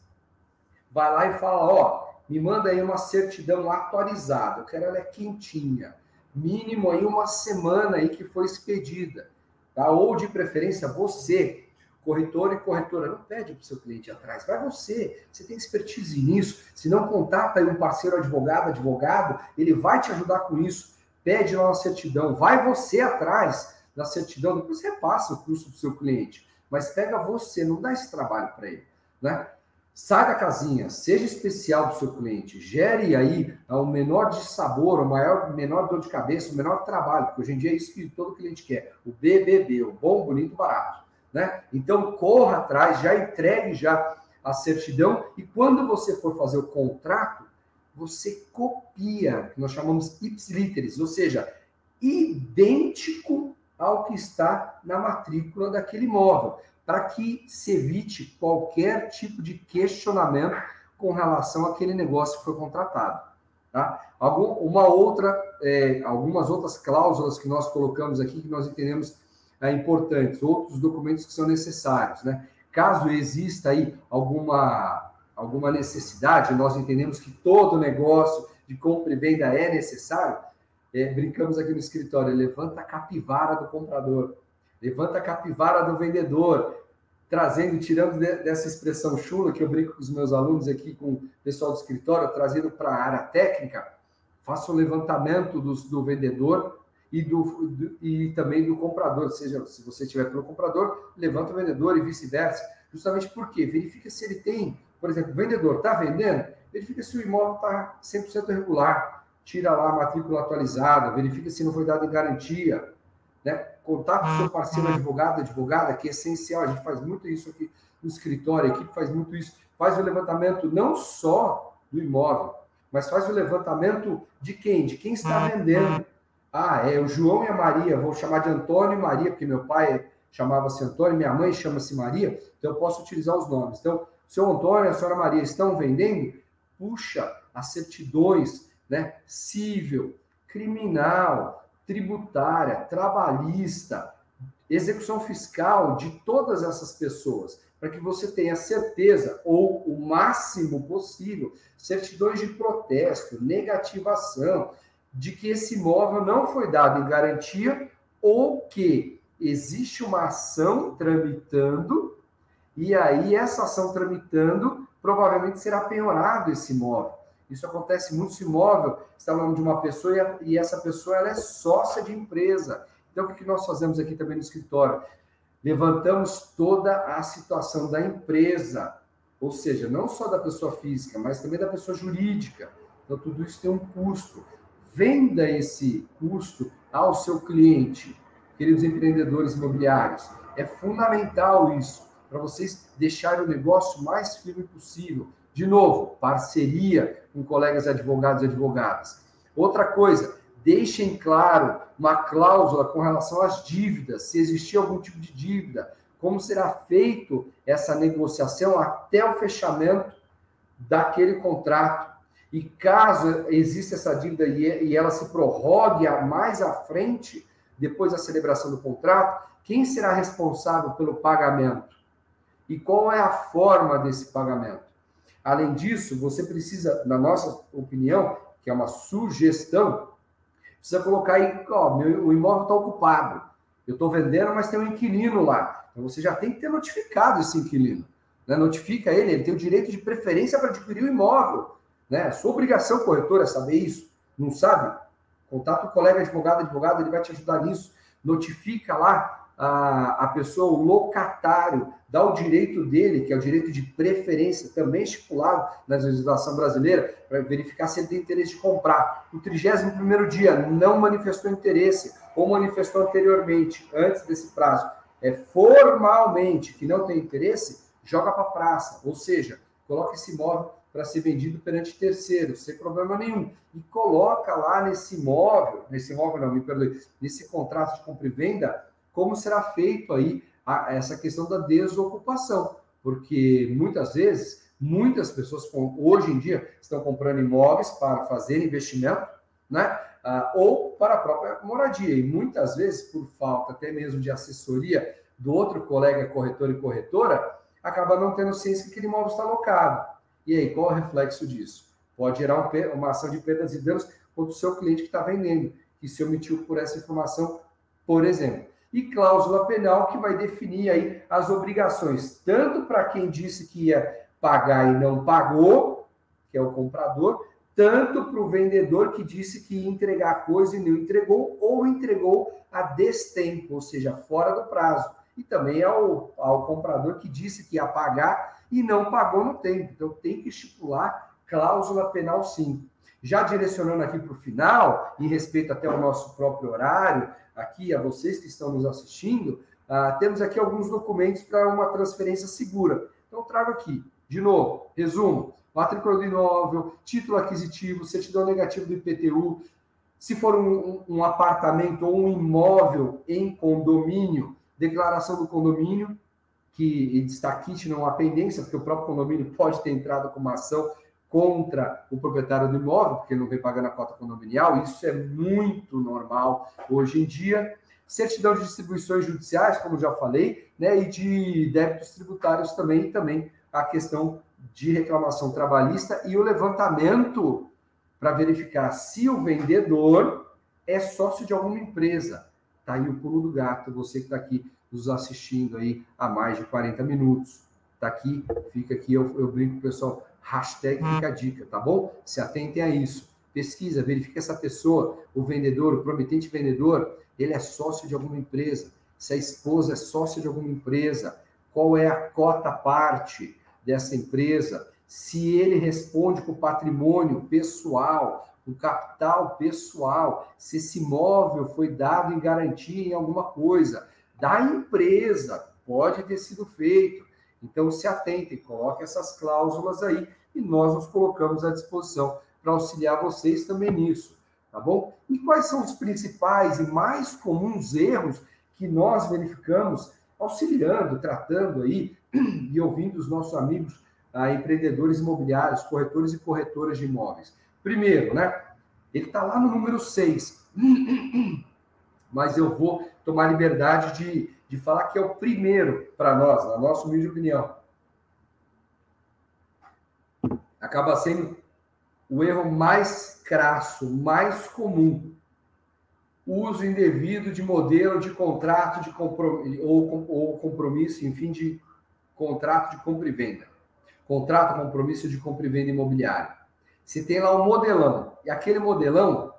Speaker 2: vai lá e fala, ó, me manda aí uma certidão atualizada, eu quero ela é quentinha, mínimo aí uma semana aí que foi expedida, tá? Ou de preferência você corretor e corretora, não pede para o seu cliente atrás, vai você, você tem expertise nisso, se não contata aí um parceiro advogado, advogado, ele vai te ajudar com isso, pede lá uma certidão, vai você atrás da certidão, depois repassa o custo do seu cliente, mas pega você, não dá esse trabalho para ele, né? Sai da casinha, seja especial para o seu cliente, gere aí o menor de sabor, o maior, menor dor de cabeça, o menor trabalho, porque hoje em dia é isso que todo cliente quer, o BBB, o bom, bonito, barato. Né? Então, corra atrás, já entregue já a certidão e quando você for fazer o contrato, você copia, que nós chamamos ipsiliteris, ou seja, idêntico ao que está na matrícula daquele imóvel, para que se evite qualquer tipo de questionamento com relação àquele negócio que foi contratado. Tá? Algum, uma outra, é, algumas outras cláusulas que nós colocamos aqui que nós entendemos é, importantes, outros documentos que são necessários, né? Caso exista aí alguma, alguma necessidade, nós entendemos que todo negócio de compra e venda é necessário, é, brincamos aqui no escritório, levanta a capivara do comprador, levanta a capivara do vendedor, trazendo, tirando dessa expressão chula que eu brinco com os meus alunos aqui, com o pessoal do escritório, trazendo para a área técnica, faça o levantamento do, do vendedor e, do, do, e também do comprador, ou seja, se você tiver pelo comprador, levanta o vendedor e vice-versa. Justamente porque verifica se ele tem, por exemplo, o vendedor está vendendo, verifica se o imóvel está 100% regular, tira lá a matrícula atualizada, verifica se não foi dado em garantia, né? Contato com o seu parceiro advogado, advogada, que é essencial, a gente faz muito isso aqui no escritório, a equipe faz muito isso, faz o levantamento não só do imóvel, mas faz o levantamento de quem? De quem está vendendo. Ah, é o João e a Maria, vou chamar de Antônio e Maria, porque meu pai chamava-se Antônio, minha mãe chama-se Maria, então eu posso utilizar os nomes. Então, o seu Antônio e a senhora Maria estão vendendo? Puxa, as certidões, né? Cível, criminal, tributária, trabalhista, execução fiscal de todas essas pessoas, para que você tenha certeza, ou o máximo possível, certidões de protesto, negativação, de que esse imóvel não foi dado em garantia ou que existe uma ação tramitando e aí essa ação tramitando provavelmente será penhorado esse imóvel. Isso acontece muito se imóvel está no nome de uma pessoa e, essa pessoa ela é sócia de empresa. Então, o que nós fazemos aqui também no escritório? Levantamos toda a situação da empresa, ou seja, não só da pessoa física, mas também da pessoa jurídica. Então, tudo isso tem um custo. Venda esse custo ao seu cliente, queridos empreendedores imobiliários. É fundamental isso, para vocês deixarem o negócio mais firme possível, de novo, parceria com colegas advogados e advogadas. Outra coisa, deixem claro uma cláusula com relação às dívidas, se existir algum tipo de dívida, como será feito essa negociação até o fechamento daquele contrato. E caso exista essa dívida e ela se prorrogue mais à frente, depois da celebração do contrato, quem será responsável pelo pagamento? E qual é a forma desse pagamento? Além disso, você precisa, na nossa opinião, que é uma sugestão, precisa colocar aí, ó, meu, o imóvel está ocupado. Eu estou vendendo, mas tem um inquilino lá. Então você já tem que ter notificado esse inquilino. Né? Notifica ele, ele tem o direito de preferência para adquirir o imóvel. Né? Sua obrigação corretora é saber isso. Não sabe? Contata o colega advogado, advogado, ele vai te ajudar nisso. Notifica lá a, a pessoa, o locatário, dá o direito dele, que é o direito de preferência, também estipulado na legislação brasileira, para verificar se ele tem interesse de comprar. O 31 dia não manifestou interesse, ou manifestou anteriormente, antes desse prazo, é formalmente que não tem interesse, joga para praça, ou seja, coloca esse imóvel para ser vendido perante terceiros, sem problema nenhum. E coloca lá nesse imóvel, nesse imóvel não, me perdoe, nesse contrato de compra e venda, como será feito aí a, essa questão da desocupação, porque muitas vezes muitas pessoas hoje em dia estão comprando imóveis para fazer investimento, né? Ah, ou para a própria moradia. E muitas vezes, por falta até mesmo de assessoria do outro colega corretor e corretora, acaba não tendo ciência que aquele imóvel está alocado. E aí, qual é o reflexo disso? Pode gerar um, uma ação de perdas e danos contra o seu cliente que está vendendo, que se omitiu por essa informação, por exemplo e cláusula penal que vai definir aí as obrigações, tanto para quem disse que ia pagar e não pagou, que é o comprador, tanto para o vendedor que disse que ia entregar a coisa e não entregou, ou entregou a destempo, ou seja, fora do prazo. E também ao, ao comprador que disse que ia pagar e não pagou no tempo. Então tem que estipular cláusula penal sim. Já direcionando aqui para o final, em respeito até ao nosso próprio horário, aqui a vocês que estão nos assistindo, uh, temos aqui alguns documentos para uma transferência segura. Então, trago aqui, de novo, resumo: matrícula do imóvel, título aquisitivo, certidão negativa do IPTU. Se for um, um apartamento ou um imóvel em condomínio, declaração do condomínio, que está kit não há pendência, porque o próprio condomínio pode ter entrado com uma ação contra o proprietário do imóvel, porque ele não vem pagando a cota condominial, isso é muito normal hoje em dia. certidão de distribuições judiciais, como já falei, né, e de débitos tributários também, e também a questão de reclamação trabalhista e o levantamento para verificar se o vendedor é sócio de alguma empresa. Tá aí o pulo do gato, você que está aqui nos assistindo aí há mais de 40 minutos. Tá aqui, fica aqui, eu, eu brinco com o pessoal, hashtag fica a dica, tá bom? Se atentem a isso. Pesquisa, verifique essa pessoa, o vendedor, o prometente vendedor, ele é sócio de alguma empresa. Se a esposa é sócia de alguma empresa, qual é a cota parte dessa empresa? Se ele responde com patrimônio pessoal, o capital pessoal, se esse imóvel foi dado em garantia em alguma coisa da empresa, pode ter sido feito. Então se atentem, coloque essas cláusulas aí e nós nos colocamos à disposição para auxiliar vocês também nisso, tá bom? E quais são os principais e mais comuns erros que nós verificamos auxiliando, tratando aí *clears throat* e ouvindo os nossos amigos ah, empreendedores imobiliários, corretores e corretoras de imóveis? Primeiro, né? Ele está lá no número 6. *clears throat* Mas eu vou tomar liberdade de, de falar que é o primeiro para nós, na nossa humilde opinião. Acaba sendo o erro mais crasso, mais comum. Uso indevido de modelo de contrato de compromisso, ou, ou compromisso, enfim, de contrato de compra e venda. Contrato, compromisso de compra e venda imobiliária. Se tem lá um modelão, e aquele modelão,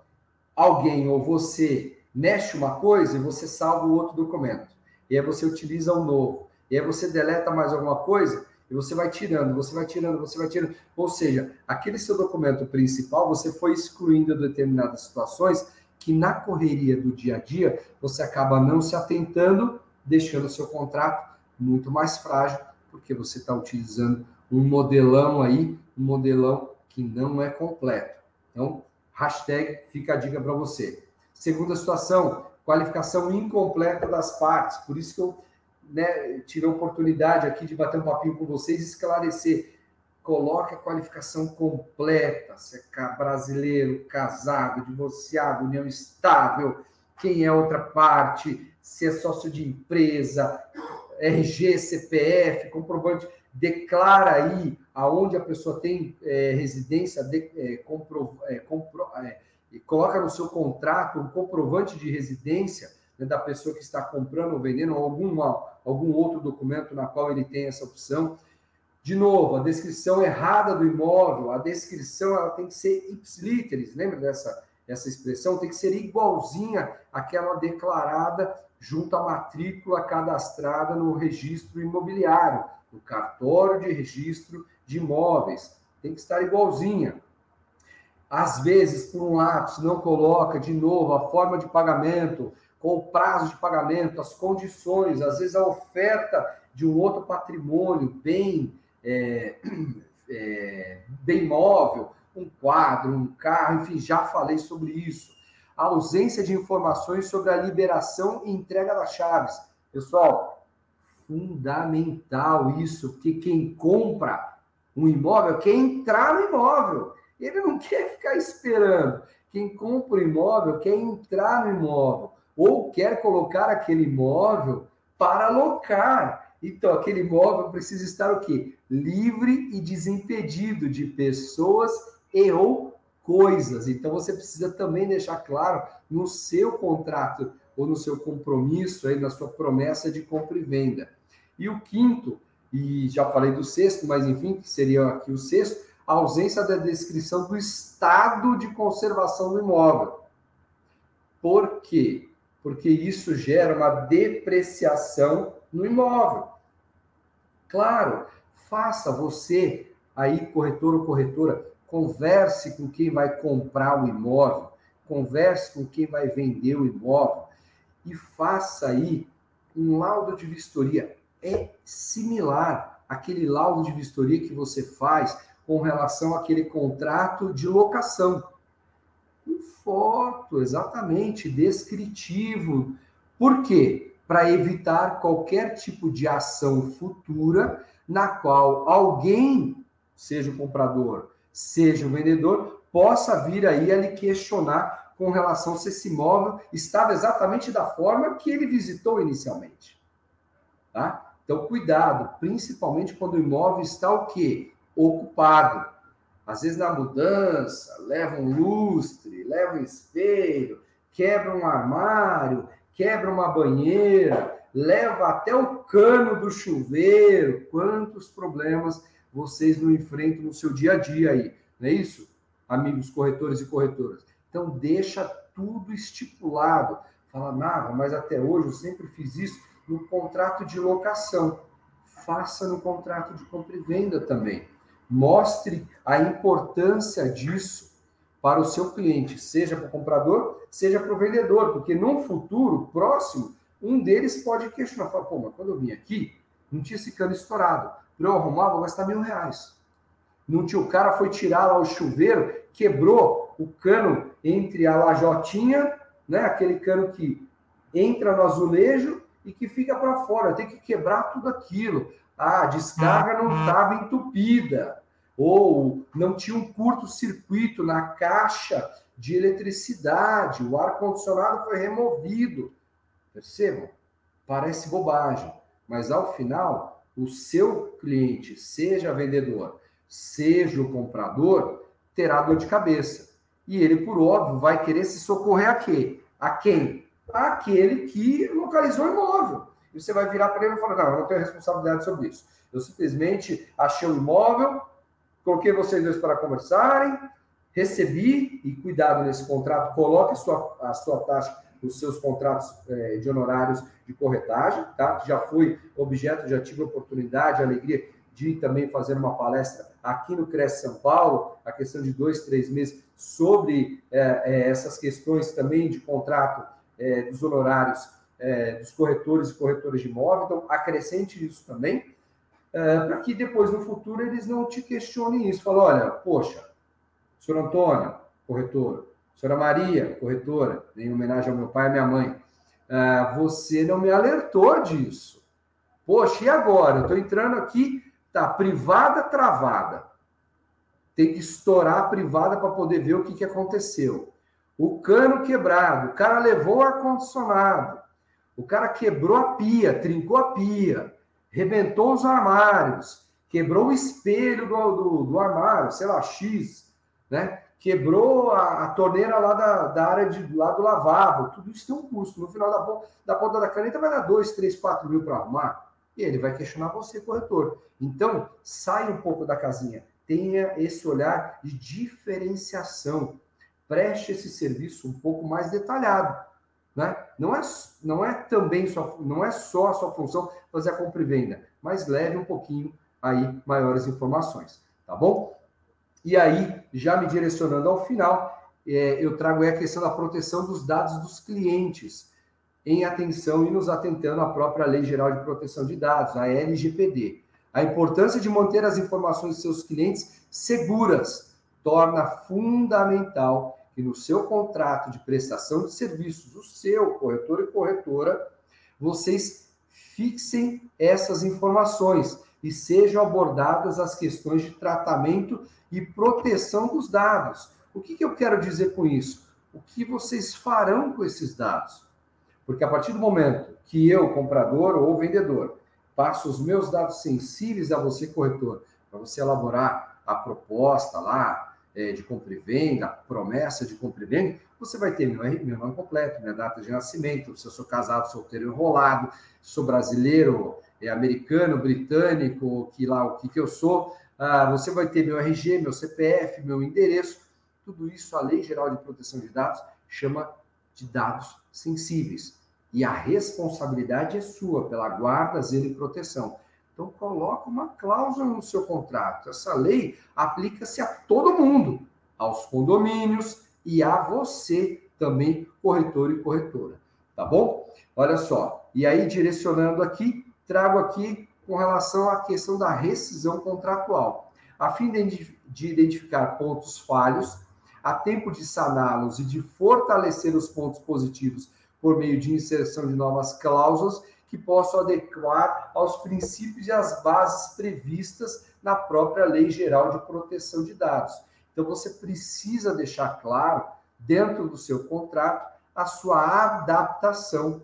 Speaker 2: alguém ou você mexe uma coisa e você salva o outro documento. E aí você utiliza o novo. E aí você deleta mais alguma coisa e você vai tirando, você vai tirando, você vai tirando. Ou seja, aquele seu documento principal, você foi excluindo determinadas situações que na correria do dia a dia você acaba não se atentando, deixando o seu contrato muito mais frágil, porque você está utilizando um modelão aí, um modelão que não é completo. Então, hashtag fica a dica para você. Segunda situação, qualificação incompleta das partes. Por isso que eu né, tive a oportunidade aqui de bater um papinho com vocês e esclarecer. Coloque a qualificação completa, se é brasileiro, casado, divorciado, união estável, quem é outra parte, se é sócio de empresa, RG, CPF, comprovante declara aí aonde a pessoa tem é, residência, de, é, compro, é, compro, é, coloca no seu contrato um comprovante de residência né, da pessoa que está comprando ou vendendo, ou algum, algum outro documento na qual ele tem essa opção. De novo, a descrição errada do imóvel, a descrição ela tem que ser ipsiliteris, lembra dessa essa expressão? Tem que ser igualzinha àquela declarada junto à matrícula cadastrada no registro imobiliário no cartório de registro de imóveis. Tem que estar igualzinha. Às vezes, por um lápis, não coloca de novo a forma de pagamento, com o prazo de pagamento, as condições, às vezes a oferta de um outro patrimônio, bem, é, *clears throat* é, bem móvel, um quadro, um carro, enfim, já falei sobre isso. A ausência de informações sobre a liberação e entrega das chaves. Pessoal, fundamental isso, porque quem compra um imóvel quer entrar no imóvel. Ele não *laughs* quer ficar esperando. Quem compra o imóvel quer entrar no imóvel ou quer colocar aquele imóvel para alocar. Então, aquele imóvel precisa estar o quê? Livre e desimpedido de pessoas e ou coisas. Então, você precisa também deixar claro no seu contrato ou no seu compromisso, aí, na sua promessa de compra e venda. E o quinto, e já falei do sexto, mas enfim, que seria aqui o sexto, a ausência da descrição do estado de conservação do imóvel. Por quê? Porque isso gera uma depreciação no imóvel. Claro, faça você aí, corretor ou corretora, converse com quem vai comprar o imóvel, converse com quem vai vender o imóvel e faça aí um laudo de vistoria é similar àquele laudo de vistoria que você faz com relação àquele contrato de locação. Um foto, exatamente, descritivo. Por quê? Para evitar qualquer tipo de ação futura na qual alguém, seja o comprador, seja o vendedor, possa vir aí a lhe questionar com relação se esse imóvel estava exatamente da forma que ele visitou inicialmente. Tá? Então, cuidado, principalmente quando o imóvel está o quê? Ocupado. Às vezes na mudança, leva um lustre, leva um espelho, quebra um armário, quebra uma banheira, leva até o cano do chuveiro. Quantos problemas vocês não enfrentam no seu dia a dia aí, não é isso? Amigos corretores e corretoras. Então, deixa tudo estipulado. Fala, Nava, mas até hoje eu sempre fiz isso no contrato de locação. Faça no contrato de compra e venda também. Mostre a importância disso para o seu cliente, seja para o comprador, seja para o vendedor, porque num futuro próximo, um deles pode questionar, falar, pô, mas quando eu vim aqui, não tinha esse cano estourado. Para eu arrumar, vou gastar mil reais. Não tinha, o cara foi tirar lá o chuveiro, quebrou o cano entre a lajotinha, né, aquele cano que entra no azulejo e que fica para fora. Tem que quebrar tudo aquilo. Ah, a descarga não estava uhum. entupida. Ou não tinha um curto-circuito na caixa de eletricidade. O ar-condicionado foi removido. Percebam? Parece bobagem. Mas ao final, o seu cliente, seja vendedor, seja o comprador, terá dor de cabeça. E ele, por óbvio, vai querer se socorrer a quê? A quem? Aquele que localizou o imóvel. E você vai virar para ele e falar: não, eu não tenho responsabilidade sobre isso. Eu simplesmente achei o imóvel, coloquei vocês dois para conversarem, recebi, e cuidado nesse contrato, coloque a sua, a sua taxa, os seus contratos é, de honorários de corretagem, tá? Já foi objeto, já tive oportunidade, alegria de também fazer uma palestra aqui no Cresce São Paulo, a questão de dois, três meses, sobre é, é, essas questões também de contrato dos honorários é, dos corretores e corretoras de imóvel. Então, acrescente isso também, é, para que depois, no futuro, eles não te questionem isso. Fala, olha, poxa, senhor Antônio, corretor, senhora Maria, corretora, em homenagem ao meu pai e à minha mãe, é, você não me alertou disso. Poxa, e agora? Eu estou entrando aqui, tá privada travada. Tem que estourar a privada para poder ver o que, que aconteceu. O cano quebrado, o cara levou o ar-condicionado, o cara quebrou a pia, trincou a pia, rebentou os armários, quebrou o espelho do, do, do armário, sei lá, X, né? Quebrou a, a torneira lá da, da área de, lá do lavabo. Tudo isso tem um custo. No final da, da ponta da caneta vai dar 2, 3, 4 mil para arrumar. E ele vai questionar você, corretor. Então, sai um pouco da casinha. Tenha esse olhar de diferenciação. Preste esse serviço um pouco mais detalhado. Né? Não, é, não é também só, não é só a sua função fazer a compra e venda, mas leve um pouquinho aí maiores informações, tá bom? E aí, já me direcionando ao final, é, eu trago aí a questão da proteção dos dados dos clientes, em atenção e nos atentando à própria Lei Geral de Proteção de Dados, a LGPD. A importância de manter as informações de seus clientes seguras torna fundamental que no seu contrato de prestação de serviços, o seu corretor e corretora, vocês fixem essas informações e sejam abordadas as questões de tratamento e proteção dos dados. O que, que eu quero dizer com isso? O que vocês farão com esses dados? Porque a partir do momento que eu, comprador ou vendedor, passo os meus dados sensíveis a você, corretor, para você elaborar a proposta lá, é, de compra e venda, promessa de compra e venda, você vai ter meu, meu nome completo, minha data de nascimento, se eu sou casado, solteiro, enrolado, sou brasileiro, é americano, britânico, que lá o que, que eu sou, ah, você vai ter meu RG, meu CPF, meu endereço, tudo isso a Lei Geral de Proteção de Dados chama de dados sensíveis. E a responsabilidade é sua pela guarda, zelo e proteção. Então, coloca uma cláusula no seu contrato. Essa lei aplica-se a todo mundo, aos condomínios e a você também, corretor e corretora. Tá bom? Olha só. E aí, direcionando aqui, trago aqui com relação à questão da rescisão contratual. A fim de identificar pontos falhos, a tempo de saná-los e de fortalecer os pontos positivos por meio de inserção de novas cláusulas, que possam adequar aos princípios e às bases previstas na própria Lei Geral de Proteção de Dados. Então, você precisa deixar claro dentro do seu contrato, a sua adaptação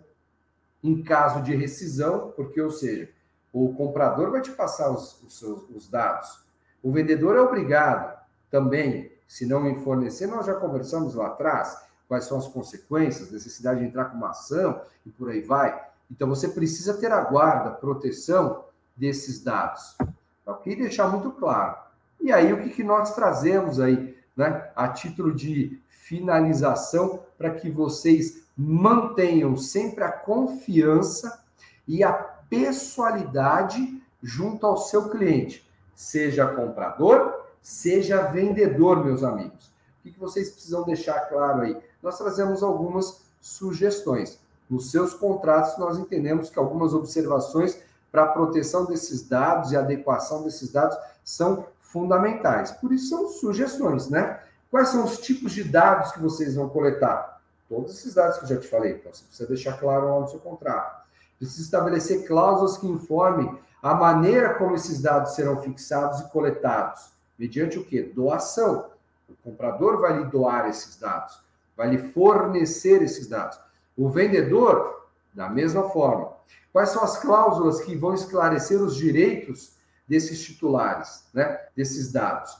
Speaker 2: em caso de rescisão, porque, ou seja, o comprador vai te passar os, os, seus, os dados. O vendedor é obrigado também, se não me fornecer, nós já conversamos lá atrás, quais são as consequências, necessidade de entrar com uma ação e por aí vai. Então, você precisa ter a guarda, proteção desses dados. Ok? Deixar muito claro. E aí, o que, que nós trazemos aí, né, a título de finalização, para que vocês mantenham sempre a confiança e a pessoalidade junto ao seu cliente, seja comprador, seja vendedor, meus amigos. O que vocês precisam deixar claro aí? Nós trazemos algumas sugestões. Nos seus contratos, nós entendemos que algumas observações para a proteção desses dados e adequação desses dados são fundamentais. Por isso, são sugestões, né? Quais são os tipos de dados que vocês vão coletar? Todos esses dados que eu já te falei. Então, você precisa deixar claro lá no seu contrato. Precisa estabelecer cláusulas que informem a maneira como esses dados serão fixados e coletados. Mediante o quê? Doação. O comprador vai lhe doar esses dados, vai lhe fornecer esses dados. O vendedor, da mesma forma. Quais são as cláusulas que vão esclarecer os direitos desses titulares, né? desses dados?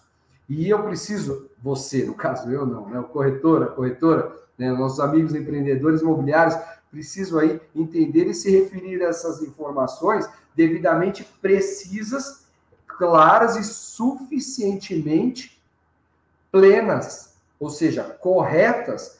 Speaker 2: E eu preciso, você, no caso eu não, né? o corretor, a corretora, né? nossos amigos empreendedores imobiliários, preciso aí entender e se referir a essas informações devidamente precisas, claras e suficientemente plenas, ou seja, corretas,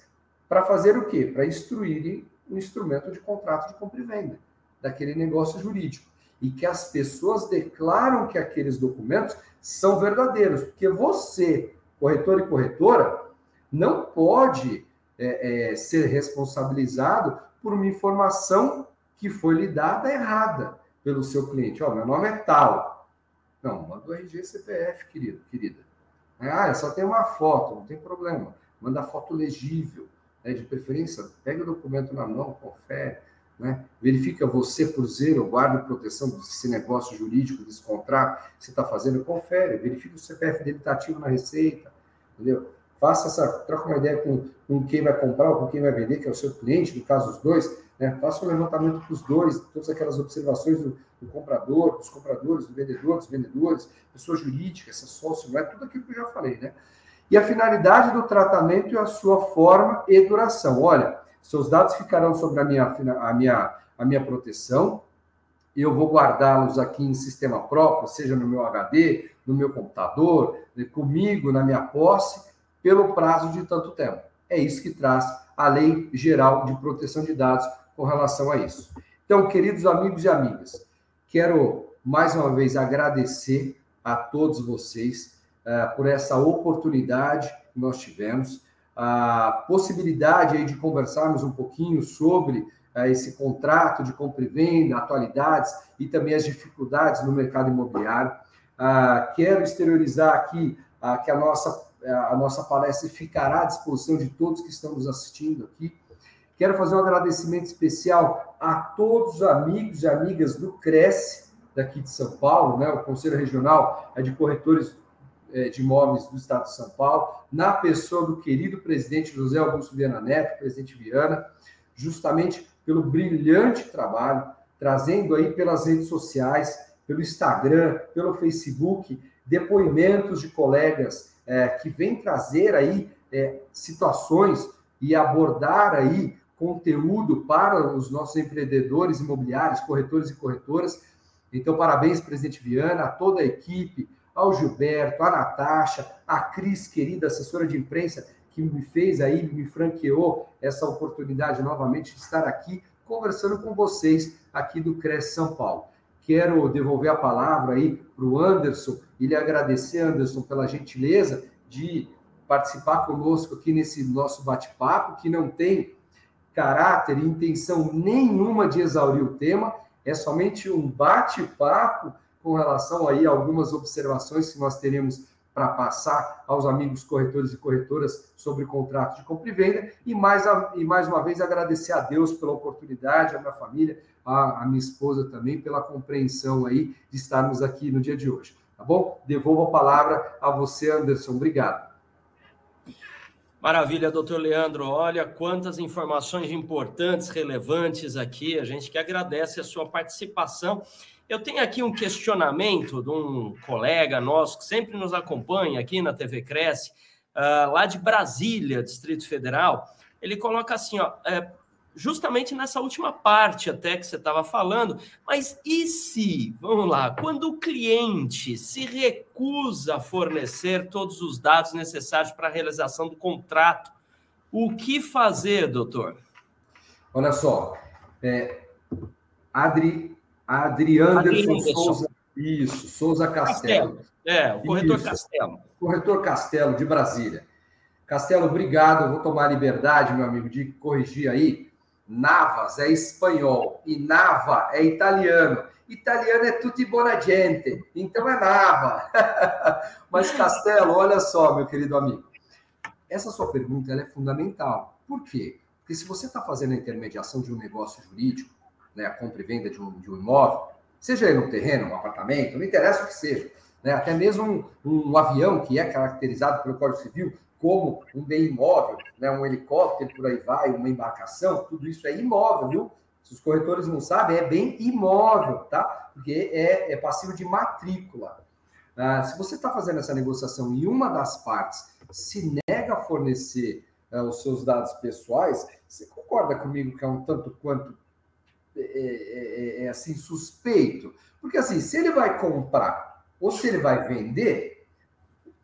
Speaker 2: para fazer o quê? Para instruírem o instrumento de contrato de compra e venda daquele negócio jurídico. E que as pessoas declaram que aqueles documentos são verdadeiros, porque você, corretor e corretora, não pode é, é, ser responsabilizado por uma informação que foi lhe dada errada pelo seu cliente. Ó, oh, meu nome é tal. Não, manda o RG CPF, querido, querida. Ah, só tem uma foto, não tem problema. Manda foto legível, né? de preferência, pega o documento na mão, confere, né? verifica você por zero, guarda proteção desse negócio jurídico, desse contrato que você está fazendo, confere, verifica o CPF dele está ativo na receita, entendeu? faça essa, troca uma ideia com, com quem vai comprar ou com quem vai vender, que é o seu cliente, no caso os dois, né? faça um levantamento para os dois, todas aquelas observações do, do, comprador, dos compradores, do vendedor, dos vendedores, pessoa jurídica, essa sócio, não é tudo aquilo que eu já falei, né? E a finalidade do tratamento e a sua forma e duração. Olha, seus dados ficarão sobre a minha, a minha, a minha proteção, eu vou guardá-los aqui em sistema próprio, seja no meu HD, no meu computador, comigo, na minha posse, pelo prazo de tanto tempo. É isso que traz a Lei Geral de Proteção de Dados com relação a isso. Então, queridos amigos e amigas, quero mais uma vez agradecer a todos vocês por essa oportunidade que nós tivemos, a possibilidade aí de conversarmos um pouquinho sobre uh, esse contrato de compra e venda, atualidades e também as dificuldades no mercado imobiliário. Uh, quero exteriorizar aqui que a nossa a nossa palestra ficará à disposição de todos que estão nos assistindo aqui. Quero fazer um agradecimento especial a todos os amigos e amigas do Cresce, daqui de São Paulo, né? o Conselho Regional é de Corretores de Imóveis do Estado de São Paulo, na pessoa do querido presidente José Augusto Viana Neto, presidente Viana, justamente pelo brilhante trabalho, trazendo aí pelas redes sociais, pelo Instagram, pelo Facebook, depoimentos de colegas é, que vem trazer aí é, situações e abordar aí conteúdo para os nossos empreendedores imobiliários, corretores e corretoras. Então, parabéns, presidente Viana, a toda a equipe, ao Gilberto, a Natasha, a Cris, querida assessora de imprensa, que me fez aí, me franqueou essa oportunidade novamente de estar aqui conversando com vocês aqui do Cresce São Paulo. Quero devolver a palavra aí para o Anderson e lhe agradecer, Anderson, pela gentileza de participar conosco aqui nesse nosso bate-papo, que não tem caráter e intenção nenhuma de exaurir o tema, é somente um bate-papo com relação aí a algumas observações que nós teremos para passar aos amigos corretores e corretoras sobre contrato de compra e venda. E mais, e mais uma vez agradecer a Deus pela oportunidade, a minha família, a, a minha esposa também, pela compreensão aí de estarmos aqui no dia de hoje. Tá bom? Devolvo a palavra a você, Anderson. Obrigado.
Speaker 1: Maravilha, doutor Leandro. Olha quantas informações importantes, relevantes aqui. A gente que agradece a sua participação. Eu tenho aqui um questionamento de um colega nosso que sempre nos acompanha aqui na TV Cresce, uh, lá de Brasília, Distrito Federal. Ele coloca assim: ó, é, justamente nessa última parte até que você estava falando, mas e se, vamos lá, quando o cliente se recusa a fornecer todos os dados necessários para a realização do contrato, o que fazer, doutor?
Speaker 2: Olha só, é, Adri, Adri Anderson, Souza, isso, Souza Castelo. Castelo.
Speaker 1: É, o corretor isso. Castelo.
Speaker 2: Corretor Castelo, de Brasília. Castelo, obrigado. Eu vou tomar liberdade, meu amigo, de corrigir aí Navas é espanhol e Nava é italiano. Italiano é tutti buona gente, então é Nava. *laughs* Mas Castelo, olha só, meu querido amigo, essa sua pergunta é fundamental. Por quê? Porque se você está fazendo a intermediação de um negócio jurídico, né, a compra e venda de um, de um imóvel, seja ele um terreno, um apartamento, não interessa o que seja, né, até mesmo um, um avião que é caracterizado pelo Código Civil, como um bem imóvel, né, um helicóptero, por aí vai, uma embarcação, tudo isso é imóvel, viu? Se os corretores não sabem, é bem imóvel, tá? Porque é, é passivo de matrícula. Ah, se você está fazendo essa negociação e uma das partes se nega a fornecer ah, os seus dados pessoais, você concorda comigo que é um tanto quanto é, é, é, é assim suspeito? Porque assim, se ele vai comprar ou se ele vai vender,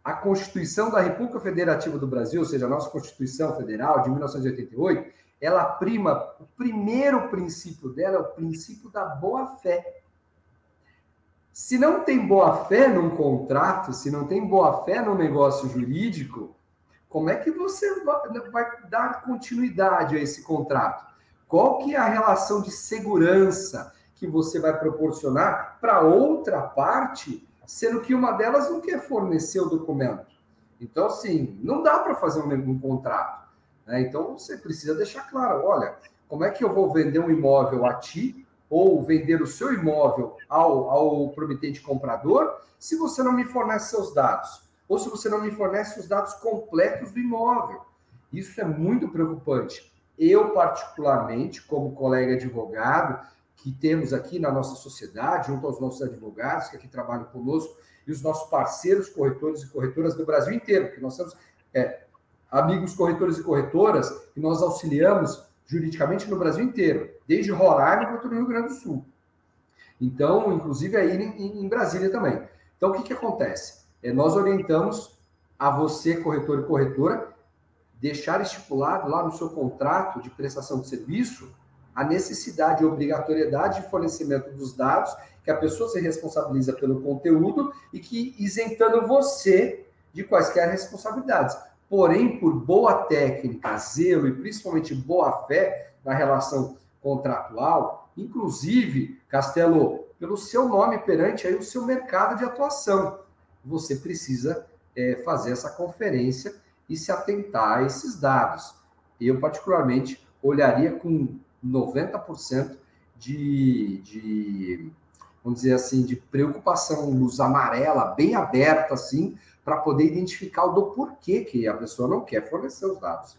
Speaker 2: a Constituição da República Federativa do Brasil, ou seja, a nossa Constituição Federal de 1988, ela prima, o primeiro princípio dela é o princípio da boa-fé. Se não tem boa-fé num contrato, se não tem boa-fé num negócio jurídico, como é que você vai dar continuidade a esse contrato? Qual que é a relação de segurança que você vai proporcionar para outra parte sendo que uma delas não quer fornecer o documento. Então, assim, não dá para fazer um, um contrato. Né? Então, você precisa deixar claro: olha, como é que eu vou vender um imóvel a ti ou vender o seu imóvel ao, ao prometente comprador se você não me fornece seus dados? Ou se você não me fornece os dados completos do imóvel? Isso é muito preocupante. Eu, particularmente, como colega advogado, que temos aqui na nossa sociedade, junto aos nossos advogados que aqui trabalham conosco, e os nossos parceiros corretores e corretoras do Brasil inteiro, que nós temos é, amigos corretores e corretoras que nós auxiliamos juridicamente no Brasil inteiro, desde Roraima quanto no Rio Grande do Sul. Então, inclusive aí em, em Brasília também. Então, o que, que acontece? É, nós orientamos a você, corretor e corretora, deixar estipulado lá no seu contrato de prestação de serviço a necessidade e obrigatoriedade de fornecimento dos dados, que a pessoa se responsabiliza pelo conteúdo e que isentando você de quaisquer responsabilidades. Porém, por boa técnica, zelo e principalmente boa fé na relação contratual, inclusive, Castelo, pelo seu nome perante aí o seu mercado de atuação, você precisa é, fazer essa conferência e se atentar a esses dados. Eu, particularmente, olharia com 90% de, de, vamos dizer assim, de preocupação, luz amarela, bem aberta, assim, para poder identificar o do porquê que a pessoa não quer fornecer os dados.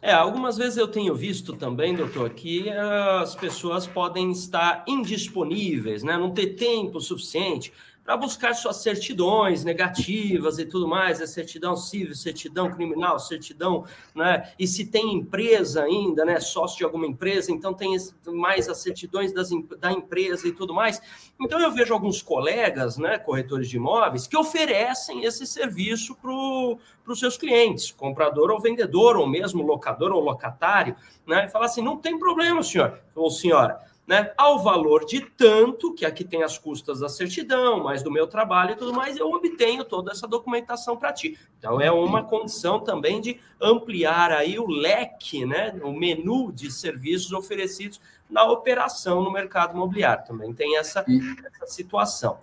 Speaker 1: É, algumas vezes eu tenho visto também, doutor, que as pessoas podem estar indisponíveis, né? não ter tempo suficiente para buscar suas certidões negativas e tudo mais, a certidão civil, certidão criminal, certidão, né? E se tem empresa ainda, né? Sócio de alguma empresa, então tem mais as certidões das, da empresa e tudo mais. Então eu vejo alguns colegas, né, corretores de imóveis, que oferecem esse serviço para os seus clientes, comprador ou vendedor, ou mesmo locador ou locatário, né? E fala assim: não tem problema, senhor ou senhora né, ao valor de tanto, que aqui tem as custas da certidão, mais do meu trabalho e tudo mais, eu obtenho toda essa documentação para ti. Então, é uma condição também de ampliar aí o leque, né, o menu de serviços oferecidos na operação no mercado imobiliário. Também tem essa, e, essa situação.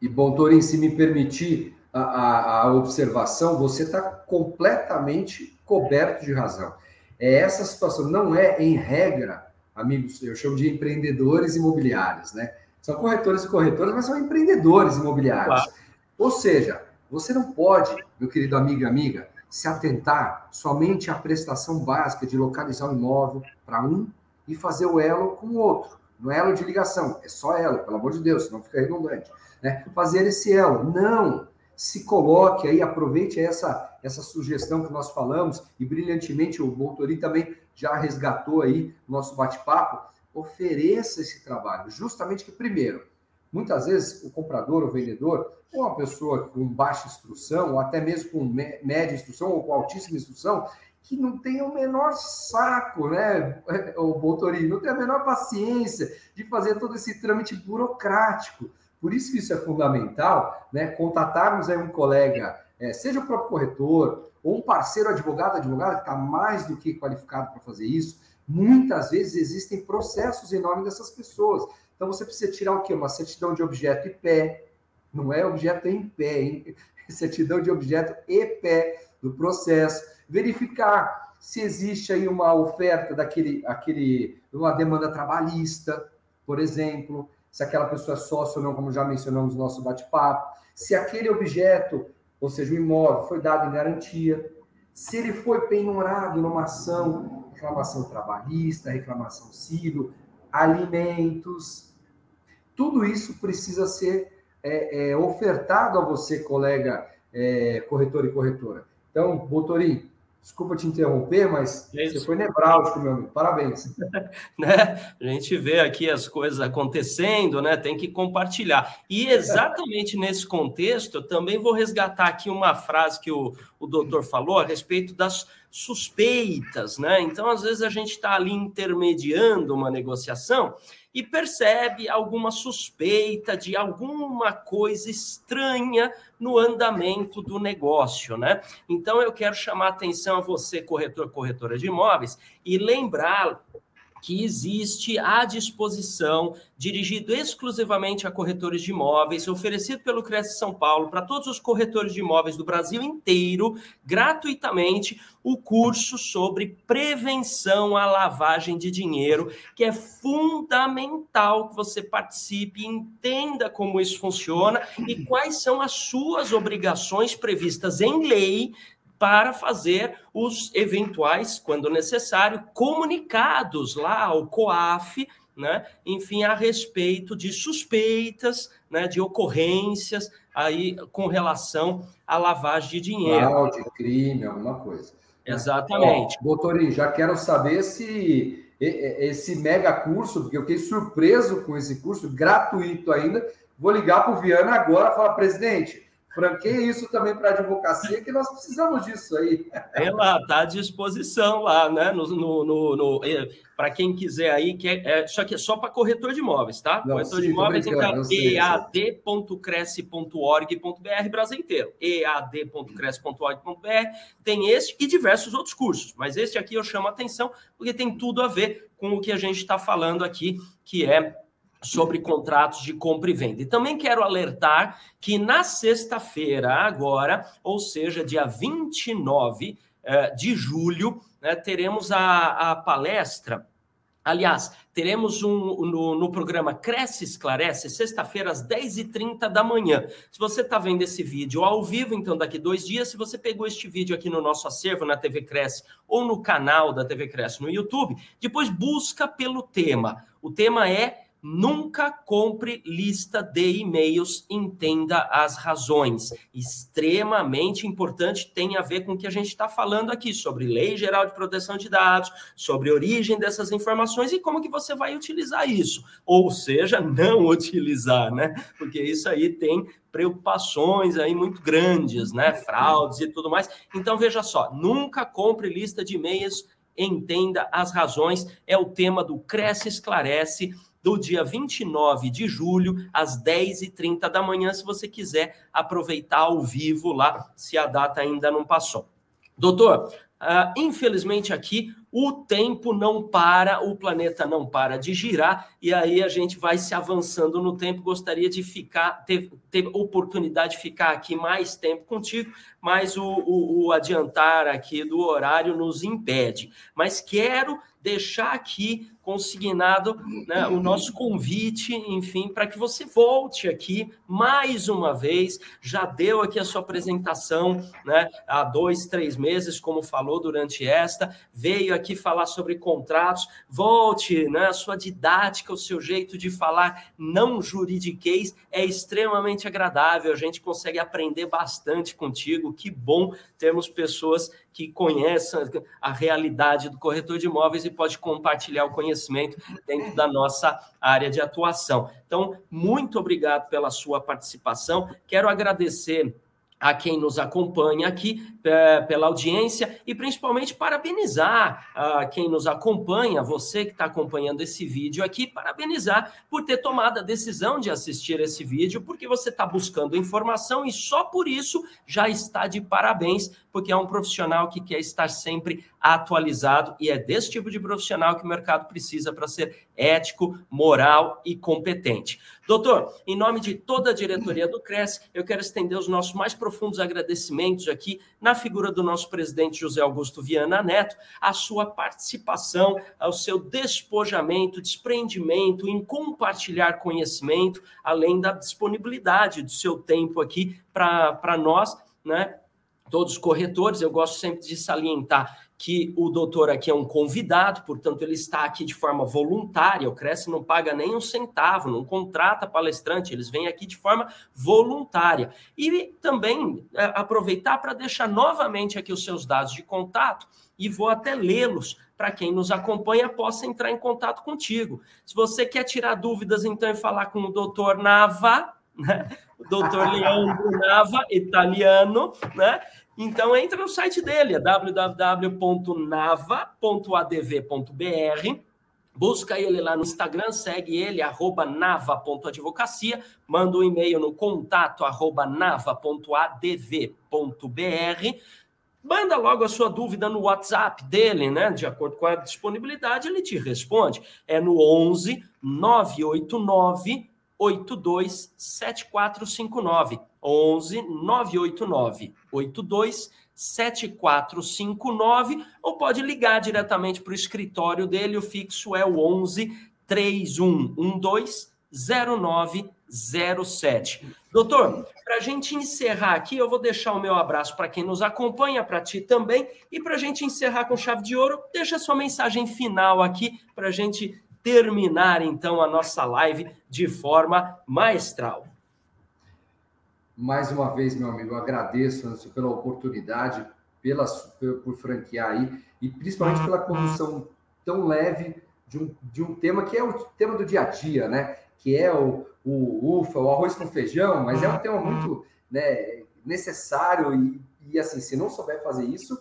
Speaker 2: E, bom, Torin, se me permitir a, a, a observação, você está completamente coberto de razão. É essa situação, não é, em regra, amigos, eu chamo de empreendedores imobiliários, né? São corretores e corretoras, mas são empreendedores imobiliários. Claro. Ou seja, você não pode, meu querido amigo e amiga, se atentar somente à prestação básica de localizar o imóvel para um e fazer o elo com o outro. Não é elo de ligação, é só elo, pelo amor de Deus, senão fica redundante. Né? Fazer esse elo. Não! Se coloque aí, aproveite essa, essa sugestão que nós falamos, e brilhantemente o Boltori também já resgatou aí nosso bate-papo. Ofereça esse trabalho, justamente que, primeiro, muitas vezes o comprador, o vendedor, ou uma pessoa com baixa instrução, ou até mesmo com média instrução ou com altíssima instrução, que não tem o menor saco, né, *laughs* o Boltori, não tem a menor paciência de fazer todo esse trâmite burocrático. Por isso que isso é fundamental, né, contatarmos aí um colega, é, seja o próprio corretor, ou um parceiro advogado, advogada que está mais do que qualificado para fazer isso. Muitas vezes existem processos em nome dessas pessoas. Então você precisa tirar o quê? Uma certidão de objeto e pé, não é objeto em pé, hein? *laughs* certidão de objeto e pé do processo, verificar se existe aí uma oferta daquele, aquele, uma demanda trabalhista, por exemplo, se aquela pessoa é sócio ou não, como já mencionamos no nosso bate-papo, se aquele objeto, ou seja, o imóvel, foi dado em garantia, se ele foi penhorado numa ação, reclamação trabalhista, reclamação civil, alimentos, tudo isso precisa ser é, é, ofertado a você, colega é, corretor e corretora. Então, Botorim, Desculpa te interromper, mas é você foi nevrálgico, meu amigo. Parabéns. *laughs*
Speaker 1: né? A gente vê aqui as coisas acontecendo, né? Tem que compartilhar. E exatamente nesse contexto, eu também vou resgatar aqui uma frase que o, o doutor falou a respeito das suspeitas, né? Então, às vezes, a gente está ali intermediando uma negociação e percebe alguma suspeita de alguma coisa estranha no andamento do negócio, né? Então eu quero chamar a atenção a você, corretor, corretora de imóveis, e lembrar que existe à disposição, dirigido exclusivamente a corretores de imóveis, oferecido pelo Cresce São Paulo para todos os corretores de imóveis do Brasil inteiro, gratuitamente, o curso sobre prevenção à lavagem de dinheiro, que é fundamental que você participe, entenda como isso funciona e quais são as suas obrigações previstas em lei para fazer os eventuais, quando necessário, comunicados lá ao COAF, né? enfim, a respeito de suspeitas, né? de ocorrências aí com relação à lavagem de dinheiro.
Speaker 2: Fraude, crime, alguma coisa.
Speaker 1: Exatamente.
Speaker 2: Ó, doutorinho, já quero saber se esse mega curso, porque eu fiquei surpreso com esse curso, gratuito ainda. Vou ligar para o Viana agora e falar, presidente, franqueia isso também para a advocacia, que nós precisamos disso aí.
Speaker 1: Lá, está à disposição lá, né? No, no, no, no é, para quem quiser aí, que é, é, só que é só para corretor de imóveis, tá? Não, corretor sim, de imóveis, então, ead.cresce.org.br, Brasil inteiro. ead.cresce.org.br, tem esse e diversos outros cursos, mas este aqui eu chamo a atenção porque tem tudo a ver com o que a gente está falando aqui, que é sobre contratos de compra e venda. E também quero alertar que na sexta-feira, agora, ou seja, dia 29 eh, de julho, né, teremos a, a palestra. Aliás, teremos um no, no programa Cresce Esclarece, sexta-feira, às 10h30 da manhã. Se você está vendo esse vídeo ao vivo, então daqui dois dias, se você pegou este vídeo aqui no nosso acervo, na TV Cresce, ou no canal da TV Cresce no YouTube, depois busca pelo tema. O tema é Nunca compre lista de e-mails, entenda as razões. Extremamente importante, tem a ver com o que a gente está falando aqui sobre Lei Geral de Proteção de Dados, sobre origem dessas informações e como que você vai utilizar isso. Ou seja, não utilizar, né? Porque isso aí tem preocupações aí muito grandes, né? Fraudes e tudo mais. Então, veja só, nunca compre lista de e-mails, entenda as razões. É o tema do Cresce Esclarece do dia 29 de julho, às 10h30 da manhã, se você quiser aproveitar ao vivo lá, se a data ainda não passou. Doutor, uh, infelizmente aqui o tempo não para, o planeta não para de girar, e aí a gente vai se avançando no tempo. Gostaria de ficar, ter, ter oportunidade de ficar aqui mais tempo contigo, mas o, o, o adiantar aqui do horário nos impede. Mas quero deixar aqui consignado né, o nosso convite, enfim, para que você volte aqui mais uma vez. Já deu aqui a sua apresentação né, há dois, três meses, como falou durante esta, veio aqui falar sobre contratos. Volte, né, a sua didática, o seu jeito de falar não juridiquês é extremamente agradável. A gente consegue aprender bastante contigo. Que bom termos pessoas que conheçam a realidade do corretor de imóveis e pode compartilhar o conhecimento *laughs* dentro da nossa área de atuação. Então, muito obrigado pela sua participação. Quero agradecer a quem nos acompanha aqui é, pela audiência e principalmente parabenizar a quem nos acompanha, você que está acompanhando esse vídeo aqui, parabenizar por ter tomado a decisão de assistir esse vídeo, porque você está buscando informação e só por isso já está de parabéns, porque é um profissional que quer estar sempre atualizado e é desse tipo de profissional que o mercado precisa para ser ético, moral e competente. Doutor, em nome de toda a diretoria do CRES, eu quero estender os nossos mais profundos agradecimentos aqui na figura do nosso presidente José Augusto Viana Neto, a sua participação, ao seu despojamento, desprendimento em compartilhar conhecimento, além da disponibilidade do seu tempo aqui para nós, né? Todos os corretores, eu gosto sempre de salientar que o doutor aqui é um convidado, portanto, ele está aqui de forma voluntária. O Cresce não paga nem um centavo, não contrata palestrante, eles vêm aqui de forma voluntária. E também é, aproveitar para deixar novamente aqui os seus dados de contato e vou até lê-los para quem nos acompanha possa entrar em contato contigo. Se você quer tirar dúvidas, então, e falar com o doutor Nava, né? o doutor Leandro Nava, italiano, né? Então entra no site dele, é www.nava.adv.br. Busca ele lá no Instagram, segue ele, arroba nava.advocacia, manda um e-mail no contato arroba nava.adv.br. Manda logo a sua dúvida no WhatsApp dele, né? De acordo com a disponibilidade, ele te responde. É no 11 989 827459. 11 989 82 7459 ou pode ligar diretamente para o escritório dele. O fixo é o 11 3112 0907. Doutor, para a gente encerrar aqui, eu vou deixar o meu abraço para quem nos acompanha, para ti também, e para a gente encerrar com chave de ouro, deixa sua mensagem final aqui para a gente terminar então a nossa live de forma maestral.
Speaker 2: Mais uma vez, meu amigo, agradeço pela oportunidade, pela, por franquear aí, e principalmente pela condução tão leve de um, de um tema que é o tema do dia a dia, né? Que é o, o ufa, o arroz com feijão, mas é um tema muito né, necessário e, e assim, se não souber fazer isso,